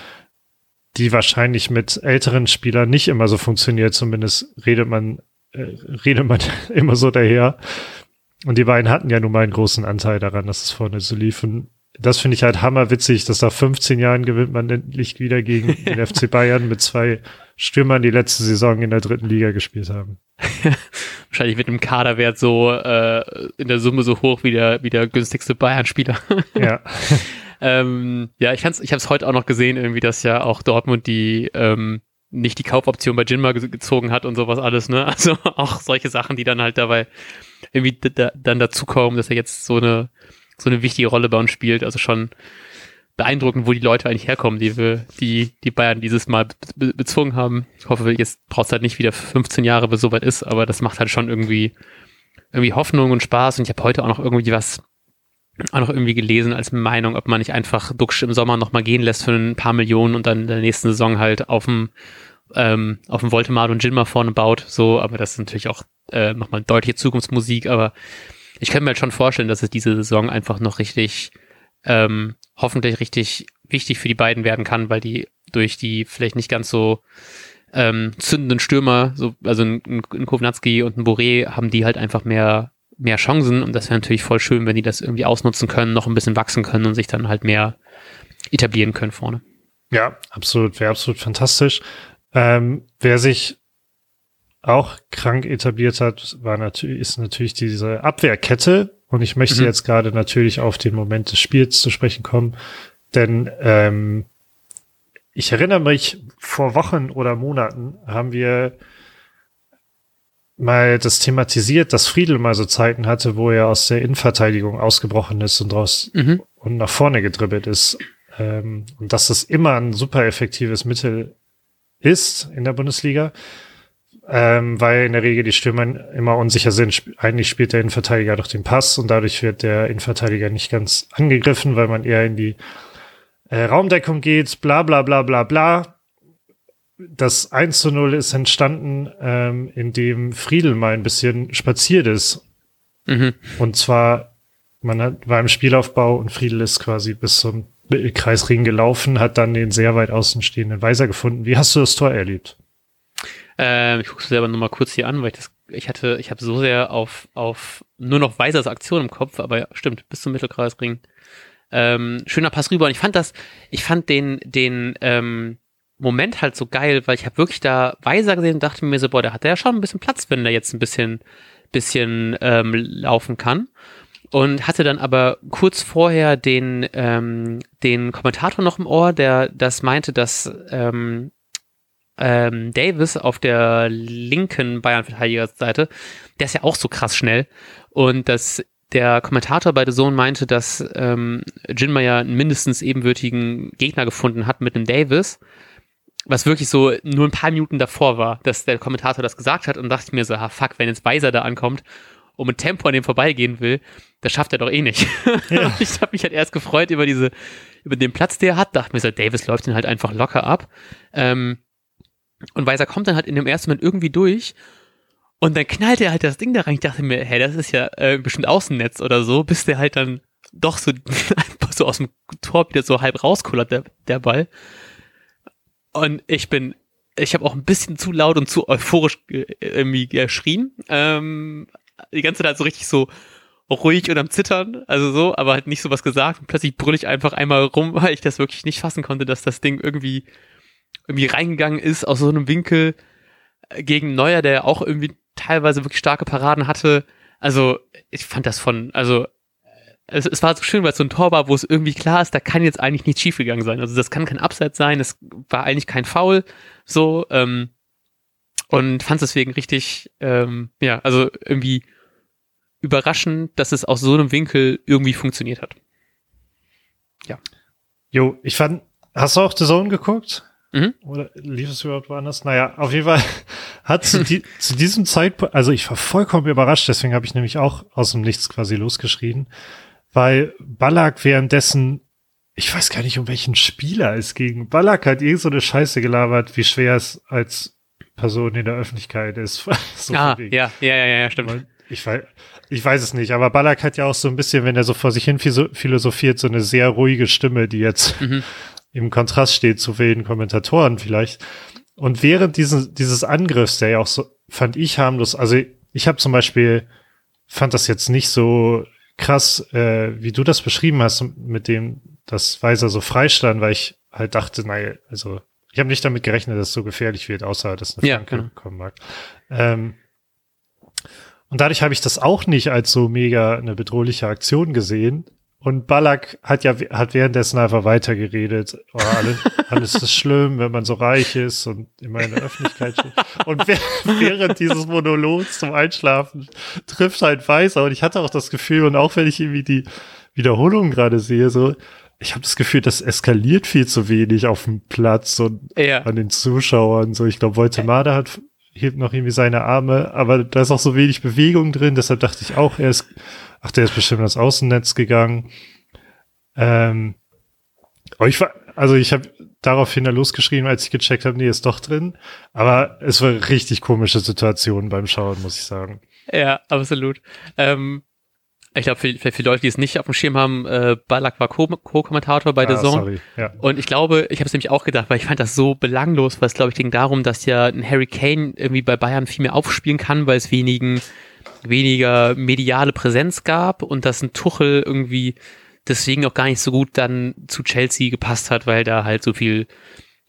die wahrscheinlich mit älteren Spielern nicht immer so funktioniert. Zumindest redet man, äh, redet man immer so daher. Und die beiden hatten ja nun mal einen großen Anteil daran, dass es vorne so lief. Und das finde ich halt hammerwitzig, dass nach 15 Jahren gewinnt man endlich wieder gegen den FC Bayern mit zwei Stürmern, die letzte Saison in der dritten Liga gespielt haben. Wahrscheinlich mit dem Kaderwert so äh, in der Summe so hoch wie der, wie der günstigste Bayern-Spieler. Ja. Ähm, ja, ich, kann's, ich habe es heute auch noch gesehen, irgendwie, dass ja auch Dortmund die ähm, nicht die Kaufoption bei Jinma ge gezogen hat und sowas alles, ne? Also auch solche Sachen, die dann halt dabei irgendwie da, dann dazukommen, dass er jetzt so eine so eine wichtige Rolle bei uns spielt. Also schon beeindruckend, wo die Leute eigentlich herkommen, die wir, die, die Bayern dieses Mal be bezwungen haben. Ich hoffe, jetzt braucht es halt nicht wieder 15 Jahre, bis soweit ist, aber das macht halt schon irgendwie, irgendwie Hoffnung und Spaß. Und ich habe heute auch noch irgendwie was auch noch irgendwie gelesen als Meinung, ob man nicht einfach Duxch im Sommer nochmal gehen lässt für ein paar Millionen und dann in der nächsten Saison halt auf dem ähm, auf dem Voltemar und Jinma vorne baut, so, aber das ist natürlich auch äh, nochmal deutliche Zukunftsmusik, aber ich kann mir halt schon vorstellen, dass es diese Saison einfach noch richtig, ähm, hoffentlich richtig wichtig für die beiden werden kann, weil die durch die vielleicht nicht ganz so ähm, zündenden Stürmer, so, also ein, ein Kovnatski und ein Boré, haben die halt einfach mehr mehr Chancen und das wäre natürlich voll schön, wenn die das irgendwie ausnutzen können, noch ein bisschen wachsen können und sich dann halt mehr etablieren können vorne. Ja, absolut, wäre absolut fantastisch. Ähm, wer sich auch krank etabliert hat, war natürlich, ist natürlich diese Abwehrkette. Und ich möchte Mhm. jetzt gerade natürlich auf den Moment des Spiels zu sprechen kommen. Denn ähm, ich erinnere mich, vor Wochen oder Monaten haben wir mal das thematisiert, dass Friedel mal so Zeiten hatte, wo er aus der Innenverteidigung ausgebrochen ist und raus mhm. und nach vorne gedribbelt ist. Ähm, und dass das immer ein super effektives Mittel ist in der Bundesliga, ähm, weil in der Regel die Stürmer immer unsicher sind. Eigentlich spielt der Innenverteidiger doch den Pass und dadurch wird der Innenverteidiger nicht ganz angegriffen, weil man eher in die äh, Raumdeckung geht, bla bla bla bla bla. Das 1 zu 0 ist entstanden, ähm, indem Friedel mal ein bisschen spaziert ist. Mhm. Und zwar, man hat, war im Spielaufbau und Friedel ist quasi bis zum Kreisring gelaufen, hat dann den sehr weit außen stehenden Weiser gefunden. Wie hast du das Tor erlebt? Ähm, ich gucke es selber nochmal kurz hier an, weil ich das, ich hatte, ich habe so sehr auf, auf nur noch Weisers Aktion im Kopf, aber ja, stimmt, bis zum Mittelkreisring. Ähm, schöner Pass rüber. Und ich fand das, ich fand den, den ähm, Moment halt so geil, weil ich habe wirklich da Weiser gesehen und dachte mir so, boah, der hat ja schon ein bisschen Platz, wenn der jetzt ein bisschen, bisschen ähm, laufen kann. Und hatte dann aber kurz vorher den, ähm, den Kommentator noch im Ohr, der das meinte, dass ähm, ähm, Davis auf der linken Bayern-Verteidigerseite, der ist ja auch so krass schnell. Und dass der Kommentator bei The Zone meinte, dass ähm, Jinmeier einen mindestens ebenwürdigen Gegner gefunden hat mit einem Davis, was wirklich so nur ein paar Minuten davor war, dass der Kommentator das gesagt hat und dachte ich mir so, ha fuck, wenn jetzt Weiser da ankommt und mit Tempo an dem vorbeigehen will, das schafft er doch eh nicht. Ja. ich habe mich halt erst gefreut über diese, über den Platz, der er hat, dachte mir so, Davis läuft ihn halt einfach locker ab. Ähm, und Weiser kommt dann halt in dem ersten Moment irgendwie durch und dann knallt er halt das Ding da rein. Ich dachte mir, hey, das ist ja äh, bestimmt Außennetz oder so, bis der halt dann doch so, so aus dem Tor wieder so halb rauskullert, der, der Ball. Und ich bin, ich habe auch ein bisschen zu laut und zu euphorisch äh, irgendwie geschrien. Ähm, die ganze Zeit so richtig so ruhig und am Zittern, also so, aber halt nicht so was gesagt. Und plötzlich brülle ich einfach einmal rum, weil ich das wirklich nicht fassen konnte, dass das Ding irgendwie irgendwie reingegangen ist aus so einem Winkel gegen Neuer, der auch irgendwie teilweise wirklich starke Paraden hatte. Also, ich fand das von, also, es, es war so schön, weil es so ein Tor war, wo es irgendwie klar ist, da kann jetzt eigentlich nichts schiefgegangen sein. Also, das kann kein Abseits sein, es war eigentlich kein Foul, so, ähm, und fand es deswegen richtig, ähm, ja, also irgendwie überraschend, dass es aus so einem Winkel irgendwie funktioniert hat. Ja. Jo, ich fand, hast du auch The Zone geguckt? Mhm. Oder lief es überhaupt woanders? Naja, auf jeden Fall hat zu, die, zu diesem Zeitpunkt, also ich war vollkommen überrascht, deswegen habe ich nämlich auch aus dem Nichts quasi losgeschrien, weil Ballack währenddessen, ich weiß gar nicht, um welchen Spieler es ging. Ballack hat irgend so eine Scheiße gelabert, wie schwer es als Person in der Öffentlichkeit ist. so ah, ja, ja, ja, ja, stimmt. Ich weiß, ich weiß es nicht, aber Ballack hat ja auch so ein bisschen, wenn er so vor sich hin philosophiert, so eine sehr ruhige Stimme, die jetzt mhm im Kontrast steht zu vielen Kommentatoren vielleicht. Und während diesen, dieses Angriffs, der ja auch so, fand ich harmlos, also ich habe zum Beispiel, fand das jetzt nicht so krass, äh, wie du das beschrieben hast, mit dem, dass Weiser so freistand, weil ich halt dachte, naja, also ich habe nicht damit gerechnet, dass es so gefährlich wird, außer dass eine Flanke ja, genau. kommen mag. Ähm, und dadurch habe ich das auch nicht als so mega eine bedrohliche Aktion gesehen, und Ballack hat ja hat währenddessen einfach weitergeredet. Oh, alles, alles ist schlimm, wenn man so reich ist und immer in der Öffentlichkeit steht. Und während dieses Monologs zum Einschlafen trifft halt Weißer. Und ich hatte auch das Gefühl, und auch wenn ich irgendwie die Wiederholung gerade sehe, so, ich habe das Gefühl, das eskaliert viel zu wenig auf dem Platz und ja. an den Zuschauern. So, ich glaube, Voltemade hat hebt noch irgendwie seine Arme, aber da ist auch so wenig Bewegung drin, deshalb dachte ich auch, er ist Ach, der ist bestimmt ins Außennetz gegangen. Ähm, ich war, also ich habe daraufhin da losgeschrieben, als ich gecheckt habe, nee, ist doch drin. Aber es war richtig komische Situation beim Schauen, muss ich sagen. Ja, absolut. Ähm, ich glaube, für, für, für Leute, die es nicht auf dem Schirm haben, äh, Balak war Co-Kommentator bei ah, The Zone. Sorry, ja. Und ich glaube, ich habe es nämlich auch gedacht, weil ich fand das so belanglos, weil es, glaube ich, ging darum, dass ja ein Harry Kane irgendwie bei Bayern viel mehr aufspielen kann, weil es wenigen weniger mediale Präsenz gab und dass ein Tuchel irgendwie deswegen auch gar nicht so gut dann zu Chelsea gepasst hat, weil da halt so viel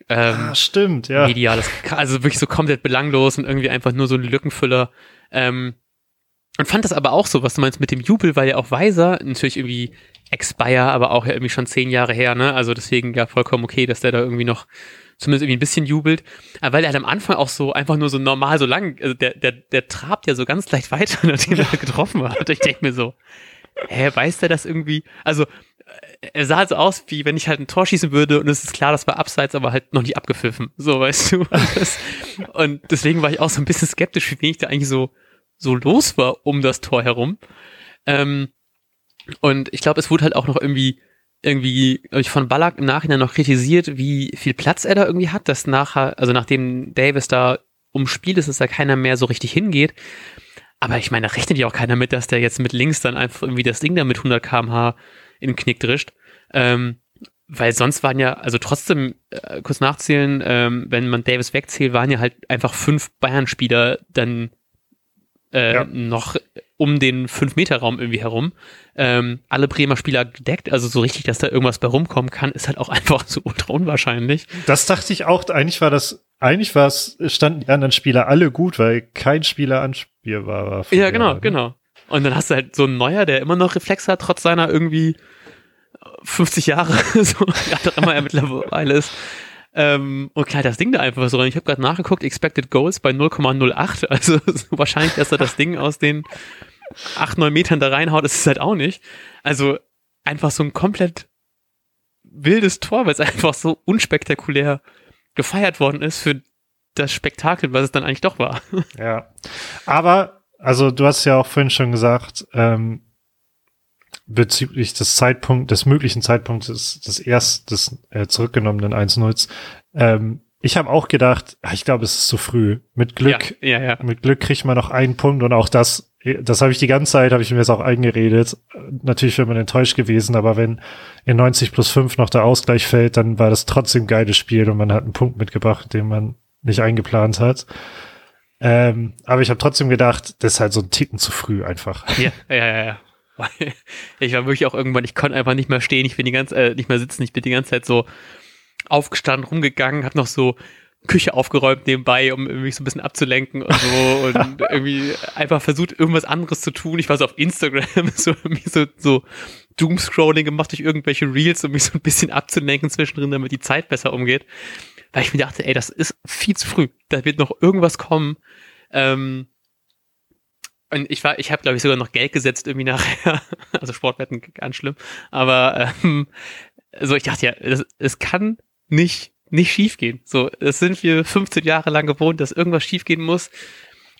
ähm, ah, stimmt, ja. mediales, also wirklich so komplett belanglos und irgendwie einfach nur so ein Lückenfüller. Ähm, und fand das aber auch so, was du meinst mit dem Jubel, weil ja auch Weiser natürlich irgendwie Expire, aber auch ja irgendwie schon zehn Jahre her, ne? Also deswegen ja vollkommen okay, dass der da irgendwie noch zumindest irgendwie ein bisschen jubelt. Aber weil er halt am Anfang auch so einfach nur so normal so lang, also der, der, der trabt ja so ganz leicht weiter, nachdem er getroffen hat. Ich denke mir so, hä, weiß der das irgendwie? Also er sah so aus, wie wenn ich halt ein Tor schießen würde und es ist klar, das war abseits, aber halt noch nicht abgepfiffen. So, weißt du. Und deswegen war ich auch so ein bisschen skeptisch, wie wenig da eigentlich so, so los war um das Tor herum. Ähm, und ich glaube, es wurde halt auch noch irgendwie, irgendwie, ich, von Ballack im Nachhinein noch kritisiert, wie viel Platz er da irgendwie hat, dass nachher, also nachdem Davis da umspielt ist, dass da keiner mehr so richtig hingeht. Aber ich meine, da rechnet ja auch keiner mit, dass der jetzt mit links dann einfach irgendwie das Ding da mit 100 kmh in den Knick drischt. Ähm, weil sonst waren ja, also trotzdem, äh, kurz nachzählen, ähm, wenn man Davis wegzählt, waren ja halt einfach fünf Bayern-Spieler dann äh, ja. noch um den 5-Meter-Raum irgendwie herum. Ähm, alle Bremer Spieler gedeckt, also so richtig, dass da irgendwas bei rumkommen kann, ist halt auch einfach so ultra unwahrscheinlich. Das dachte ich auch, eigentlich war das, eigentlich war es, standen die anderen Spieler alle gut, weil kein Spieler anspielbar war. Ja, genau, ne? genau. Und dann hast du halt so einen Neuer, der immer noch Reflex hat, trotz seiner irgendwie 50 Jahre, so wie immer er mittlerweile ist. Ähm, und klar, das Ding da einfach so. Ich habe gerade nachgeguckt, Expected Goals bei 0,08. Also wahrscheinlich, dass er das Ding aus den 8, 9 Metern da reinhaut, ist halt auch nicht. Also einfach so ein komplett wildes Tor, weil es einfach so unspektakulär gefeiert worden ist für das Spektakel, was es dann eigentlich doch war. Ja. Aber, also du hast ja auch vorhin schon gesagt, ähm, bezüglich des Zeitpunkt, des möglichen Zeitpunktes des erst des äh, zurückgenommenen 1-0. Ähm, ich habe auch gedacht, ich glaube, es ist zu früh. Mit Glück, ja, ja, ja. mit Glück kriegt man noch einen Punkt und auch das, das habe ich die ganze Zeit, habe ich mir jetzt auch eingeredet. Natürlich wäre man enttäuscht gewesen, aber wenn in 90 plus 5 noch der Ausgleich fällt, dann war das trotzdem ein geiles Spiel und man hat einen Punkt mitgebracht, den man nicht eingeplant hat. Ähm, aber ich habe trotzdem gedacht, das ist halt so ein Ticken zu früh einfach. Ja, ja, ja, ja. ich war wirklich auch irgendwann, ich konnte einfach nicht mehr stehen, ich bin die ganze, äh, nicht mehr sitzen, ich bin die ganze Zeit so aufgestanden, rumgegangen, hab noch so Küche aufgeräumt nebenbei, um mich so ein bisschen abzulenken und so und irgendwie einfach versucht, irgendwas anderes zu tun. Ich war so auf Instagram, so, so, so Doomscrolling gemacht durch irgendwelche Reels, um mich so ein bisschen abzulenken zwischendrin, damit die Zeit besser umgeht. Weil ich mir dachte, ey, das ist viel zu früh. Da wird noch irgendwas kommen. Ähm, und ich war, ich habe glaube ich sogar noch Geld gesetzt irgendwie nachher, also Sportwetten ganz schlimm, aber ähm, so ich dachte ja, es kann nicht nicht schiefgehen. So, das sind wir 15 Jahre lang gewohnt, dass irgendwas schiefgehen muss.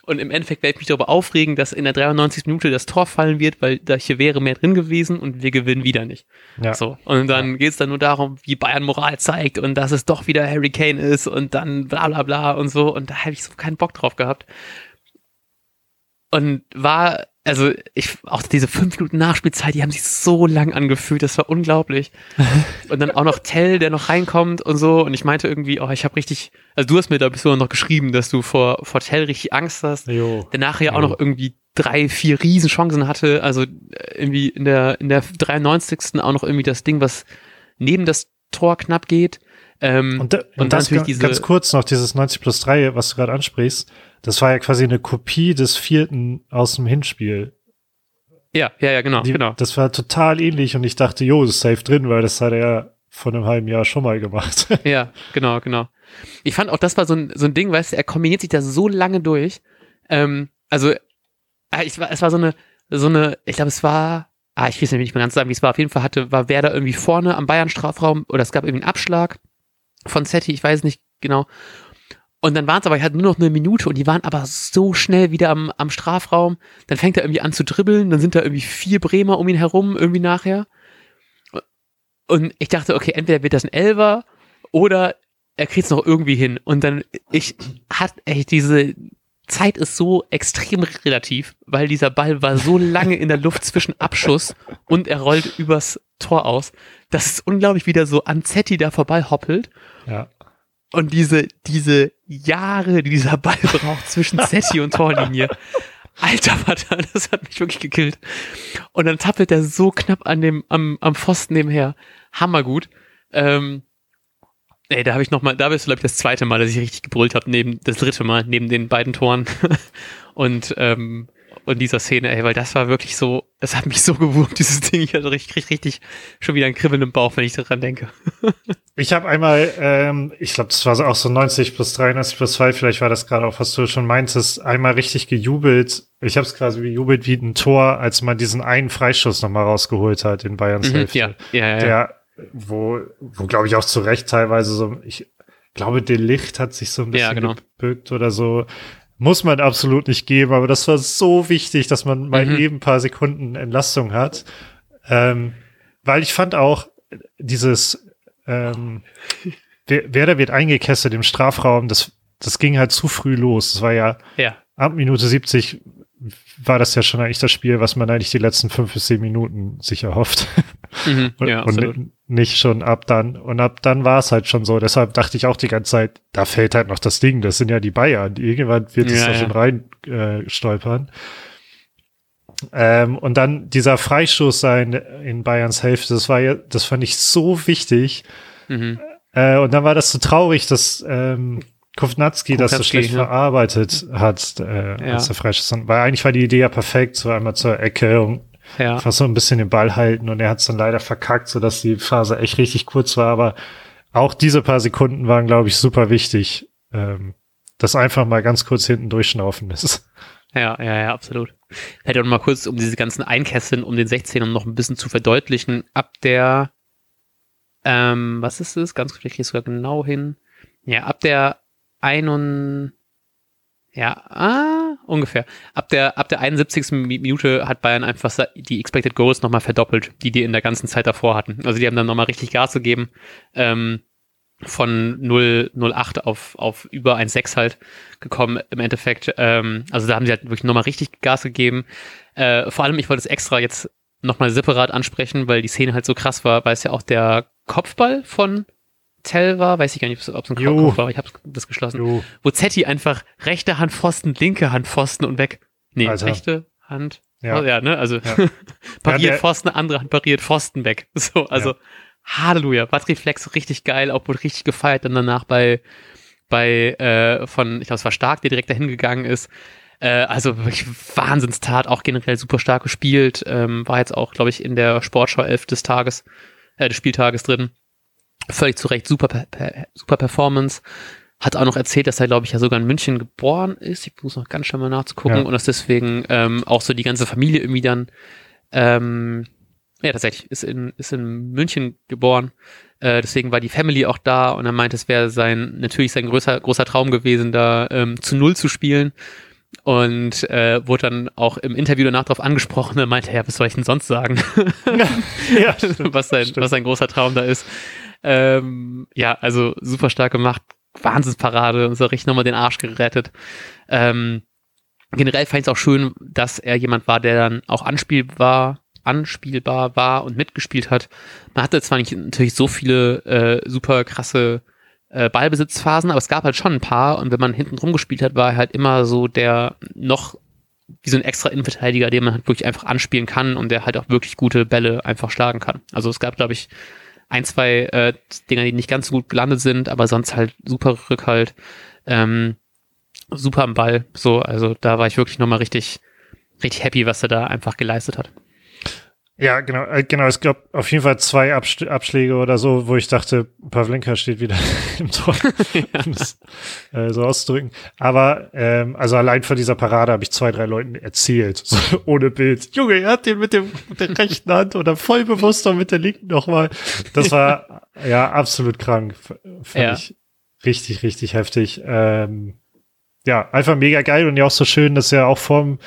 Und im Endeffekt werde ich mich darüber aufregen, dass in der 93. Minute das Tor fallen wird, weil da hier wäre mehr drin gewesen und wir gewinnen wieder nicht. Ja. So. Und dann ja. geht es dann nur darum, wie Bayern Moral zeigt und dass es doch wieder Harry Kane ist und dann bla bla bla und so. Und da habe ich so keinen Bock drauf gehabt und war, also ich, auch diese fünf Minuten Nachspielzeit, die haben sich so lang angefühlt, das war unglaublich. und dann auch noch Tell, der noch reinkommt und so. Und ich meinte irgendwie, oh, ich habe richtig, also du hast mir da bist du noch geschrieben, dass du vor, vor Tell richtig Angst hast. Jo. Der nachher jo. auch noch irgendwie drei, vier Riesenchancen hatte. Also äh, irgendwie in der, in der 93. auch noch irgendwie das Ding, was neben das Tor knapp geht. Ähm, und, da, und, und das ganz, ganz kurz noch dieses 90 plus 3, was du gerade ansprichst. Das war ja quasi eine Kopie des vierten aus dem Hinspiel. Ja, ja, ja, genau, Die, genau. Das war total ähnlich und ich dachte, jo, ist safe drin, weil das hat er ja vor einem halben Jahr schon mal gemacht. ja, genau, genau. Ich fand auch, das war so ein, so ein Ding, weißt du, er kombiniert sich da so lange durch. Ähm, also, äh, ich war, es war so eine, so eine, ich glaube, es war, ah, ich weiß nicht mehr ganz sagen, wie es war. Auf jeden Fall hatte, war Werder irgendwie vorne am Bayern-Strafraum oder es gab irgendwie einen Abschlag von Setti, ich weiß nicht genau. Und dann waren es aber halt nur noch eine Minute und die waren aber so schnell wieder am, am Strafraum. Dann fängt er irgendwie an zu dribbeln, dann sind da irgendwie vier Bremer um ihn herum irgendwie nachher. Und ich dachte, okay, entweder wird das ein Elver oder er kriegt es noch irgendwie hin. Und dann, ich hat, ey, diese Zeit ist so extrem relativ, weil dieser Ball war so lange in der Luft zwischen Abschuss und er rollt übers Tor aus, dass es unglaublich wieder so an Zetti da vorbei hoppelt. Ja. Und diese, diese Jahre, die dieser Ball braucht zwischen Setti und Torlinie. Alter Vater, das hat mich wirklich gekillt. Und dann tappelt er so knapp an dem, am, am Pfosten nebenher. Hammergut. Ähm, ey, da habe ich noch mal, da bist du, glaube ich, das zweite Mal, dass ich richtig gebrüllt habe, neben, das dritte Mal, neben den beiden Toren. und, ähm, und dieser Szene, ey, weil das war wirklich so, es hat mich so gewurmt, dieses Ding. Ich hatte richtig, richtig schon wieder ein Kribbeln im Bauch, wenn ich daran denke. ich habe einmal, ähm, ich glaube, das war auch so 90 plus 93 plus 2, vielleicht war das gerade auch, was du schon meintest, einmal richtig gejubelt. Ich habe es quasi gejubelt wie ein Tor, als man diesen einen Freischuss nochmal rausgeholt hat in Bayerns mhm, Hälfte. Ja, ja, ja. Der, wo, wo glaube ich auch zu Recht teilweise so, ich glaube, der Licht hat sich so ein bisschen ja, genau. gebückt oder so. Muss man absolut nicht geben, aber das war so wichtig, dass man mal mhm. eben ein paar Sekunden Entlastung hat. Ähm, weil ich fand auch dieses ähm, Werder wird eingekesselt im Strafraum, das, das ging halt zu früh los. Das war ja, ja. ab Minute 70 war das ja schon eigentlich das Spiel, was man eigentlich die letzten fünf bis zehn Minuten sich erhofft. Mhm, und, ja, und nicht schon ab dann. Und ab dann war es halt schon so. Deshalb dachte ich auch die ganze Zeit, da fällt halt noch das Ding. Das sind ja die Bayern. Irgendwann wird es ja, da ja. schon rein äh, stolpern. Ähm, und dann dieser Freistoß sein in Bayerns Hälfte, das war ja, das fand ich so wichtig. Mhm. Äh, und dann war das so traurig, dass ähm, Kovnatski das so schlecht ja. verarbeitet hat, äh, ja. als der Freistoß. Weil eigentlich war die Idee ja perfekt, so einmal zur Ecke und ja. fast so ein bisschen den Ball halten und er hat es dann leider verkackt, so dass die Phase echt richtig kurz war. Aber auch diese paar Sekunden waren, glaube ich, super wichtig, ähm, dass einfach mal ganz kurz hinten durchschnaufen ist. Ja, ja, ja, absolut. Hätte auch noch mal kurz, um diese ganzen Einkesseln um den 16 um noch ein bisschen zu verdeutlichen, ab der, ähm, was ist es? Ganz vielleicht hier sogar genau hin. Ja, ab der 1 ja, ah, ungefähr. Ab der, ab der 71. Minute hat Bayern einfach die Expected Goals nochmal verdoppelt, die die in der ganzen Zeit davor hatten. Also die haben dann nochmal richtig Gas gegeben. Ähm, von 0,08 auf, auf über 1,6 halt gekommen im Endeffekt. Ähm, also da haben sie halt wirklich nochmal richtig Gas gegeben. Äh, vor allem, ich wollte es extra jetzt nochmal separat ansprechen, weil die Szene halt so krass war, weil es ja auch der Kopfball von Tell war, weiß ich gar nicht, ob es ein Kopf war, aber ich habe das geschlossen. Jo. Wo Zetti einfach rechte Hand Pfosten, linke Hand Pfosten und weg. Nee, Alter. rechte Hand. Ja, oh, ja ne, also ja. pariert ja, Pfosten, andere Hand pariert Pfosten weg. So, also ja. Halleluja, Batteriflex richtig geil, auch wurde richtig gefeiert dann danach bei bei äh, von, ich glaube, es war Stark, der direkt dahin gegangen ist. Äh, also wirklich Wahnsinnstat, auch generell super stark gespielt. Ähm, war jetzt auch, glaube ich, in der Sportschau 11 des Tages, äh, des Spieltages drin völlig zu Recht super, super Performance. Hat auch noch erzählt, dass er, glaube ich, ja sogar in München geboren ist. Ich muss noch ganz schnell mal nachzugucken. Ja. Und dass deswegen ähm, auch so die ganze Familie irgendwie dann, ähm, ja, tatsächlich, ist in, ist in München geboren. Äh, deswegen war die Family auch da und er meint, es wäre sein, natürlich sein größer, großer Traum gewesen, da ähm, zu Null zu spielen. Und äh, wurde dann auch im Interview danach darauf angesprochen, er meinte, ja, was soll ich denn sonst sagen? ja, was, sein, was sein großer Traum da ist. Ähm, ja, also super stark gemacht. Wahnsinnsparade und so richtig nochmal den Arsch gerettet. Ähm, generell fand ich es auch schön, dass er jemand war, der dann auch anspielbar, anspielbar war und mitgespielt hat. Man hatte zwar nicht natürlich so viele äh, super krasse äh, Ballbesitzphasen, aber es gab halt schon ein paar und wenn man hinten drum gespielt hat, war er halt immer so der noch wie so ein extra Innenverteidiger, den man halt wirklich einfach anspielen kann und der halt auch wirklich gute Bälle einfach schlagen kann. Also es gab, glaube ich, ein, zwei äh, Dinger, die nicht ganz so gut gelandet sind, aber sonst halt super Rückhalt, ähm, super am Ball. So, also da war ich wirklich nochmal richtig, richtig happy, was er da einfach geleistet hat. Ja, genau, äh, genau. Es gab auf jeden Fall zwei Absch Abschläge oder so, wo ich dachte, Pavlenka steht wieder im Tor, um das äh, so auszudrücken. Aber ähm, also allein von dieser Parade habe ich zwei, drei Leuten erzählt, so ohne Bild. Junge, er hat den mit, dem, mit der rechten Hand oder voll bewusst und mit der linken nochmal. Das war ja absolut krank. Fand ja. ich richtig, richtig heftig. Ähm, ja, einfach mega geil und ja auch so schön, dass er auch vom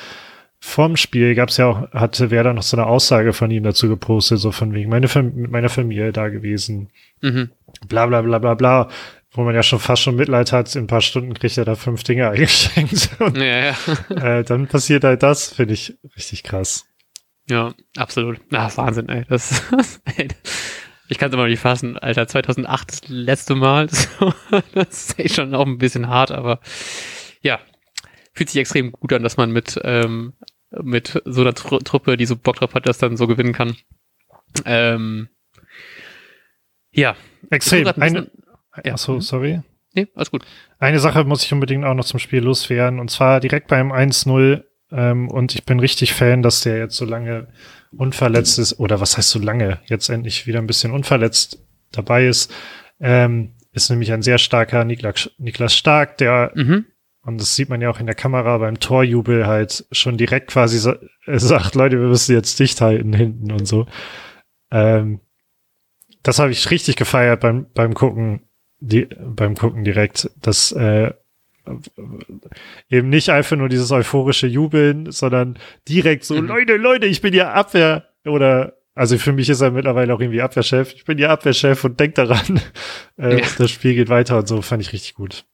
vorm Spiel gab es ja auch, hatte Werder noch so eine Aussage von ihm dazu gepostet, so von wegen, meine Fam mit meiner Familie da gewesen. Mhm. Bla bla bla bla bla. Wo man ja schon fast schon Mitleid hat, in ein paar Stunden kriegt er da fünf Dinge eingeschenkt. Und, ja, ja. äh, dann passiert halt das, finde ich richtig krass. Ja, absolut. Ah, Wahnsinn, ey. Das, ey. Ich kann es immer nicht fassen, Alter. 2008 das letzte Mal. das ist echt schon auch ein bisschen hart, aber ja, fühlt sich extrem gut an, dass man mit, ähm, mit so einer Tru Truppe, die so Bock drauf hat, das dann so gewinnen kann. Ähm, ja. Extrem. Eine, ja. Achso, sorry. Nee, alles gut. Eine Sache muss ich unbedingt auch noch zum Spiel loswerden. Und zwar direkt beim 1-0 Ähm, und ich bin richtig Fan, dass der jetzt so lange unverletzt ist, oder was heißt so lange, jetzt endlich wieder ein bisschen unverletzt dabei ist. Ähm, ist nämlich ein sehr starker Niklas, Niklas Stark, der, mhm. Und das sieht man ja auch in der Kamera beim Torjubel halt schon direkt quasi so, sagt, Leute, wir müssen jetzt dicht halten hinten und so. Ähm, das habe ich richtig gefeiert beim, beim Gucken, die, beim Gucken direkt, dass äh, eben nicht einfach nur dieses euphorische Jubeln, sondern direkt so, mhm. Leute, Leute, ich bin ja Abwehr oder also für mich ist er mittlerweile auch irgendwie Abwehrchef. Ich bin ja Abwehrchef und denk daran, äh, ja. das Spiel geht weiter und so, fand ich richtig gut.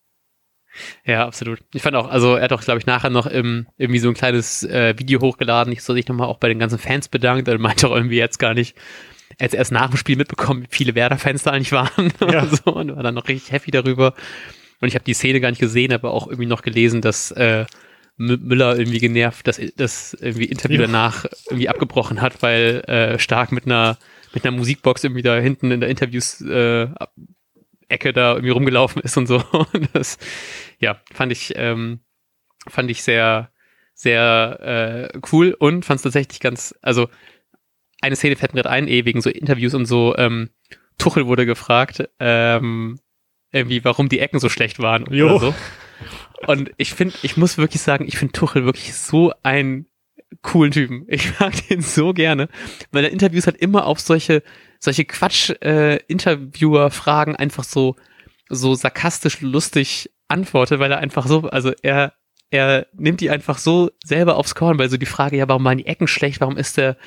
Ja, absolut. Ich fand auch, also er hat auch, glaube ich, nachher noch im, irgendwie so ein kleines äh, Video hochgeladen. Ich soll sich nochmal auch bei den ganzen Fans bedankt. Er meinte auch irgendwie jetzt gar nicht, er hat erst nach dem Spiel mitbekommen, wie viele Werder-Fans da eigentlich waren. Ja. und, so, und war dann noch richtig happy darüber. Und ich habe die Szene gar nicht gesehen, aber auch irgendwie noch gelesen, dass äh, Müller irgendwie genervt, dass das irgendwie Interview ja. danach irgendwie abgebrochen hat, weil äh, Stark mit einer mit einer Musikbox irgendwie da hinten in der Interviews äh, Ecke da irgendwie rumgelaufen ist und so. Und das ja fand ich ähm, fand ich sehr sehr äh, cool und fand es tatsächlich ganz also eine Szene fällt mir gerade ein, eh wegen so Interviews und so. Ähm, Tuchel wurde gefragt, ähm, irgendwie, warum die Ecken so schlecht waren jo. oder so. Und ich finde, ich muss wirklich sagen, ich finde Tuchel wirklich so einen coolen Typen. Ich mag den so gerne, weil er Interviews hat immer auf solche, solche Quatsch-Interviewer-Fragen äh, einfach so, so sarkastisch lustig antwortet, weil er einfach so, also er, er nimmt die einfach so selber aufs Korn, weil so die Frage, ja, warum waren die Ecken schlecht, warum ist der,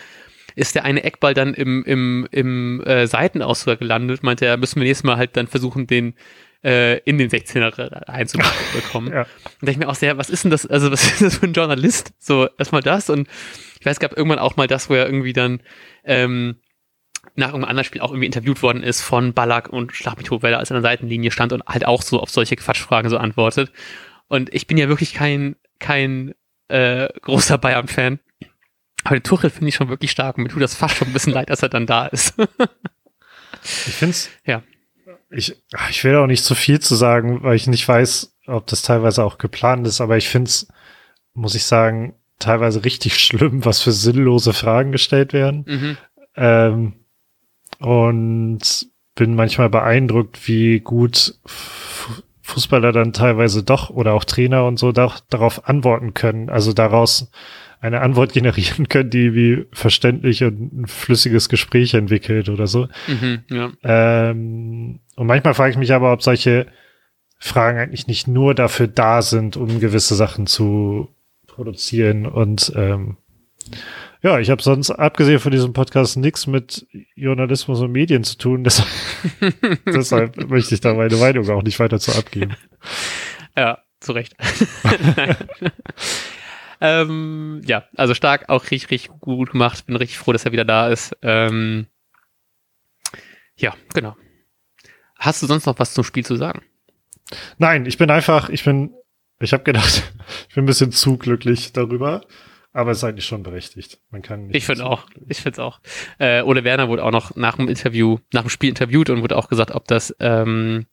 ist der eine Eckball dann im, im, im äh, Seitenausfall gelandet, meinte er, müssen wir nächstes Mal halt dann versuchen, den äh, in den 16er einzubekommen. ja. Und da ich mir auch sehr, was ist denn das, also was ist das für ein Journalist? So, erstmal das und ich weiß, es gab irgendwann auch mal das, wo er irgendwie dann ähm, nach irgendeinem anderen Spiel auch irgendwie interviewt worden ist von Ballack und Schlag mich tot, weil er als an der Seitenlinie stand und halt auch so auf solche Quatschfragen so antwortet. Und ich bin ja wirklich kein, kein äh, großer Bayern-Fan. Aber den Tuchel finde ich schon wirklich stark und mir tut das fast schon ein bisschen leid, dass er dann da ist. ich finde es, ja ich, ich will auch nicht zu viel zu sagen, weil ich nicht weiß, ob das teilweise auch geplant ist, aber ich finde es, muss ich sagen, teilweise richtig schlimm, was für sinnlose Fragen gestellt werden. Mhm. Ähm, und bin manchmal beeindruckt, wie gut Fußballer dann teilweise doch oder auch Trainer und so doch darauf antworten können. Also daraus eine Antwort generieren können, die wie verständlich und ein flüssiges Gespräch entwickelt oder so. Mhm, ja. ähm, und manchmal frage ich mich aber, ob solche Fragen eigentlich nicht nur dafür da sind, um gewisse Sachen zu produzieren. Und ähm, ja, ich habe sonst abgesehen von diesem Podcast nichts mit Journalismus und Medien zu tun. Deshalb, deshalb möchte ich da meine Meinung auch nicht weiter zu abgeben. Ja, zu Recht. ähm, ja, also stark, auch richtig, richtig gut gemacht. Bin richtig froh, dass er wieder da ist. Ähm, ja, genau. Hast du sonst noch was zum Spiel zu sagen? Nein, ich bin einfach, ich bin, ich habe gedacht, ich bin ein bisschen zu glücklich darüber, aber es ist eigentlich schon berechtigt. Man kann Ich finde auch, ich finde es auch. Äh, Ole Werner wurde auch noch nach dem Interview, nach dem Spiel interviewt und wurde auch gesagt, ob das ähm,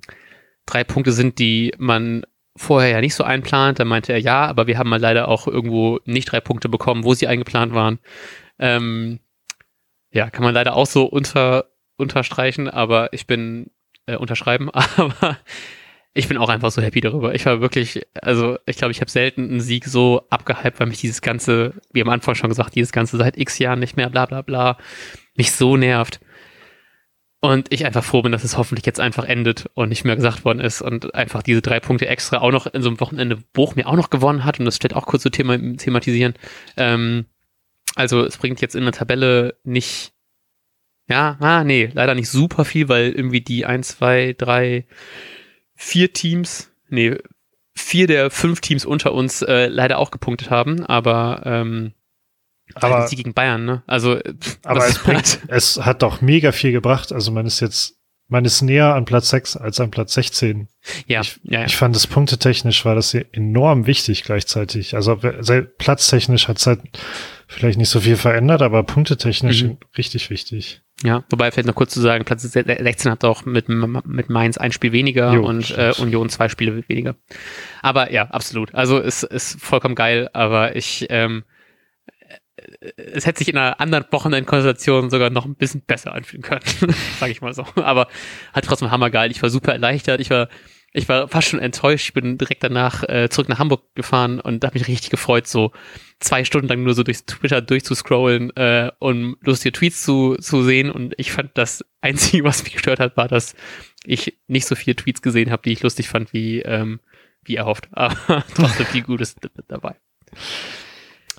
drei Punkte sind, die man vorher ja nicht so einplant. Da meinte er ja, aber wir haben mal leider auch irgendwo nicht drei Punkte bekommen, wo sie eingeplant waren. Ähm, ja, kann man leider auch so unter, unterstreichen, aber ich bin äh, unterschreiben, aber ich bin auch einfach so happy darüber. Ich war wirklich, also ich glaube, ich habe selten einen Sieg so abgehypt, weil mich dieses ganze, wie am Anfang schon gesagt, dieses ganze seit x Jahren nicht mehr, bla bla bla, mich so nervt. Und ich einfach froh bin, dass es hoffentlich jetzt einfach endet und nicht mehr gesagt worden ist und einfach diese drei Punkte extra auch noch in so einem Wochenende Buch mir auch noch gewonnen hat und das steht auch kurz zu thema thematisieren. Ähm, also es bringt jetzt in der Tabelle nicht ja, ah, nee, leider nicht super viel, weil irgendwie die 1, 2, 3, 4 Teams, nee, vier der fünf Teams unter uns äh, leider auch gepunktet haben, aber ähm, aber sie gegen Bayern, ne? Also aber es, bringt, es hat doch mega viel gebracht. Also man ist jetzt, man ist näher an Platz 6 als an Platz 16. Ja, ich, ja, ja. ich fand das punktetechnisch war das enorm wichtig gleichzeitig. Also platztechnisch hat es halt vielleicht nicht so viel verändert, aber punktetechnisch mhm. richtig wichtig. Ja, wobei vielleicht noch kurz zu sagen, Platz 16 hat auch mit, mit Mainz ein Spiel weniger jo, und äh, Union zwei Spiele weniger. Aber ja, absolut. Also es ist vollkommen geil, aber ich, ähm, es hätte sich in einer anderen Wochenendkonstellation sogar noch ein bisschen besser anfühlen können, sage ich mal so. Aber hat trotzdem hammergeil. Ich war super erleichtert. Ich war ich war fast schon enttäuscht. Ich bin direkt danach äh, zurück nach Hamburg gefahren und habe mich richtig gefreut, so zwei Stunden lang nur so durch Twitter durchzuscrollen, äh, um lustige Tweets zu, zu sehen. Und ich fand, das Einzige, was mich gestört hat, war, dass ich nicht so viele Tweets gesehen habe, die ich lustig fand, wie, ähm, wie erhofft. Aber trotzdem viel Gutes dabei.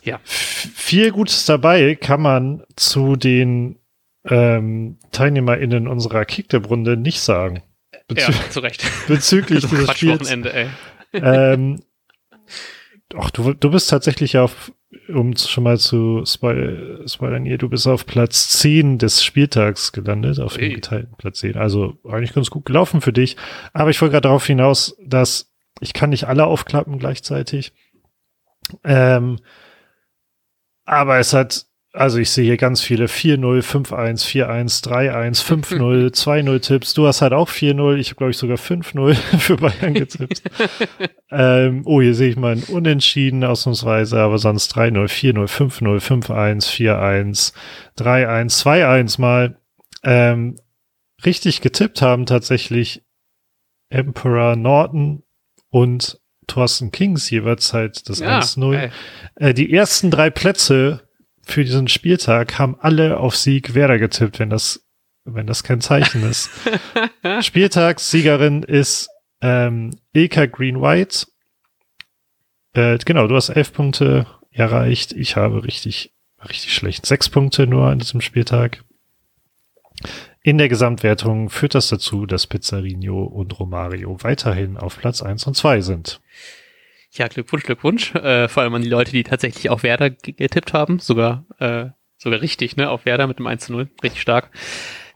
Ja. Viel Gutes dabei kann man zu den ähm, TeilnehmerInnen unserer Kicktab-Runde nicht sagen. Bezü ja, zu Recht. Bezüglich dieses Spiels. Ey. Ähm, ach, du, du bist tatsächlich auf, um schon mal zu spoil spoilern hier, du bist auf Platz 10 des Spieltags gelandet, auf dem geteilten Platz 10. Also eigentlich ganz gut gelaufen für dich. Aber ich wollte gerade darauf hinaus, dass ich kann nicht alle aufklappen gleichzeitig. Ähm, aber es hat also ich sehe hier ganz viele 4-0, 5-1, 4-1, 3-1, 5-0, 2-0 Tipps. Du hast halt auch 4-0. Ich habe, glaube ich, sogar 5-0 für Bayern getippt. ähm, oh, hier sehe ich mal ein Unentschieden ausnahmsweise, aber sonst 3-0, 4-0, 5-0, 5-1, 4-1, 3-1, 2-1 mal. Ähm, richtig getippt haben tatsächlich Emperor Norton und Thorsten Kings jeweils halt das ja, 1-0. Äh, die ersten drei Plätze für diesen Spieltag haben alle auf Sieg Werder getippt, wenn das, wenn das kein Zeichen ist. Spieltagssiegerin ist ähm, Ilka Green White. Äh, genau, du hast elf Punkte erreicht. Ich habe richtig, richtig schlecht. Sechs Punkte nur an diesem Spieltag. In der Gesamtwertung führt das dazu, dass Pizzarino und Romario weiterhin auf Platz eins und zwei sind. Ja, Glückwunsch, Glückwunsch. Äh, vor allem an die Leute, die tatsächlich auf Werder getippt haben. Sogar, äh, sogar richtig, ne? Auf Werder mit dem 1 zu 0. Richtig stark.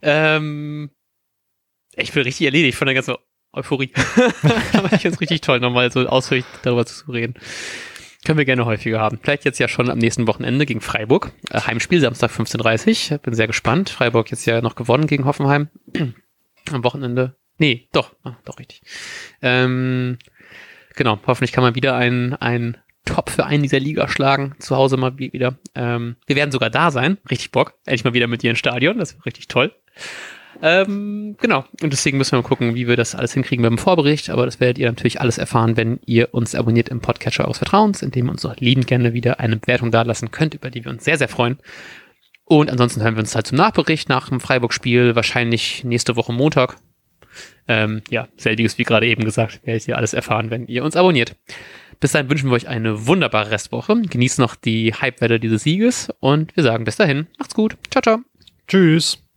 Ähm, ich bin richtig erledigt von der ganzen Euphorie. Aber ich finde es richtig toll, nochmal so ausführlich darüber zu reden. Können wir gerne häufiger haben. Vielleicht jetzt ja schon am nächsten Wochenende gegen Freiburg. Äh, Heimspiel, Samstag 15.30 Bin sehr gespannt. Freiburg jetzt ja noch gewonnen gegen Hoffenheim. am Wochenende. Nee, doch, ah, doch richtig. Ähm, genau, hoffentlich kann man wieder einen, einen Top für einen dieser Liga schlagen. Zu Hause mal wieder. Ähm, wir werden sogar da sein. Richtig Bock. Endlich mal wieder mit dir ins Stadion. Das wird richtig toll. Ähm, genau. Und deswegen müssen wir mal gucken, wie wir das alles hinkriegen beim Vorbericht. Aber das werdet ihr natürlich alles erfahren, wenn ihr uns abonniert im Podcatcher eures Vertrauens, indem ihr uns auch liebend gerne wieder eine Bewertung dalassen könnt, über die wir uns sehr, sehr freuen. Und ansonsten hören wir uns halt zum Nachbericht nach dem Freiburg-Spiel, wahrscheinlich nächste Woche Montag. Ähm, ja, selbiges wie gerade eben gesagt, werdet ihr alles erfahren, wenn ihr uns abonniert. Bis dahin wünschen wir euch eine wunderbare Restwoche. Genießt noch die Hypewelle dieses Sieges und wir sagen bis dahin, macht's gut. Ciao, ciao. Tschüss.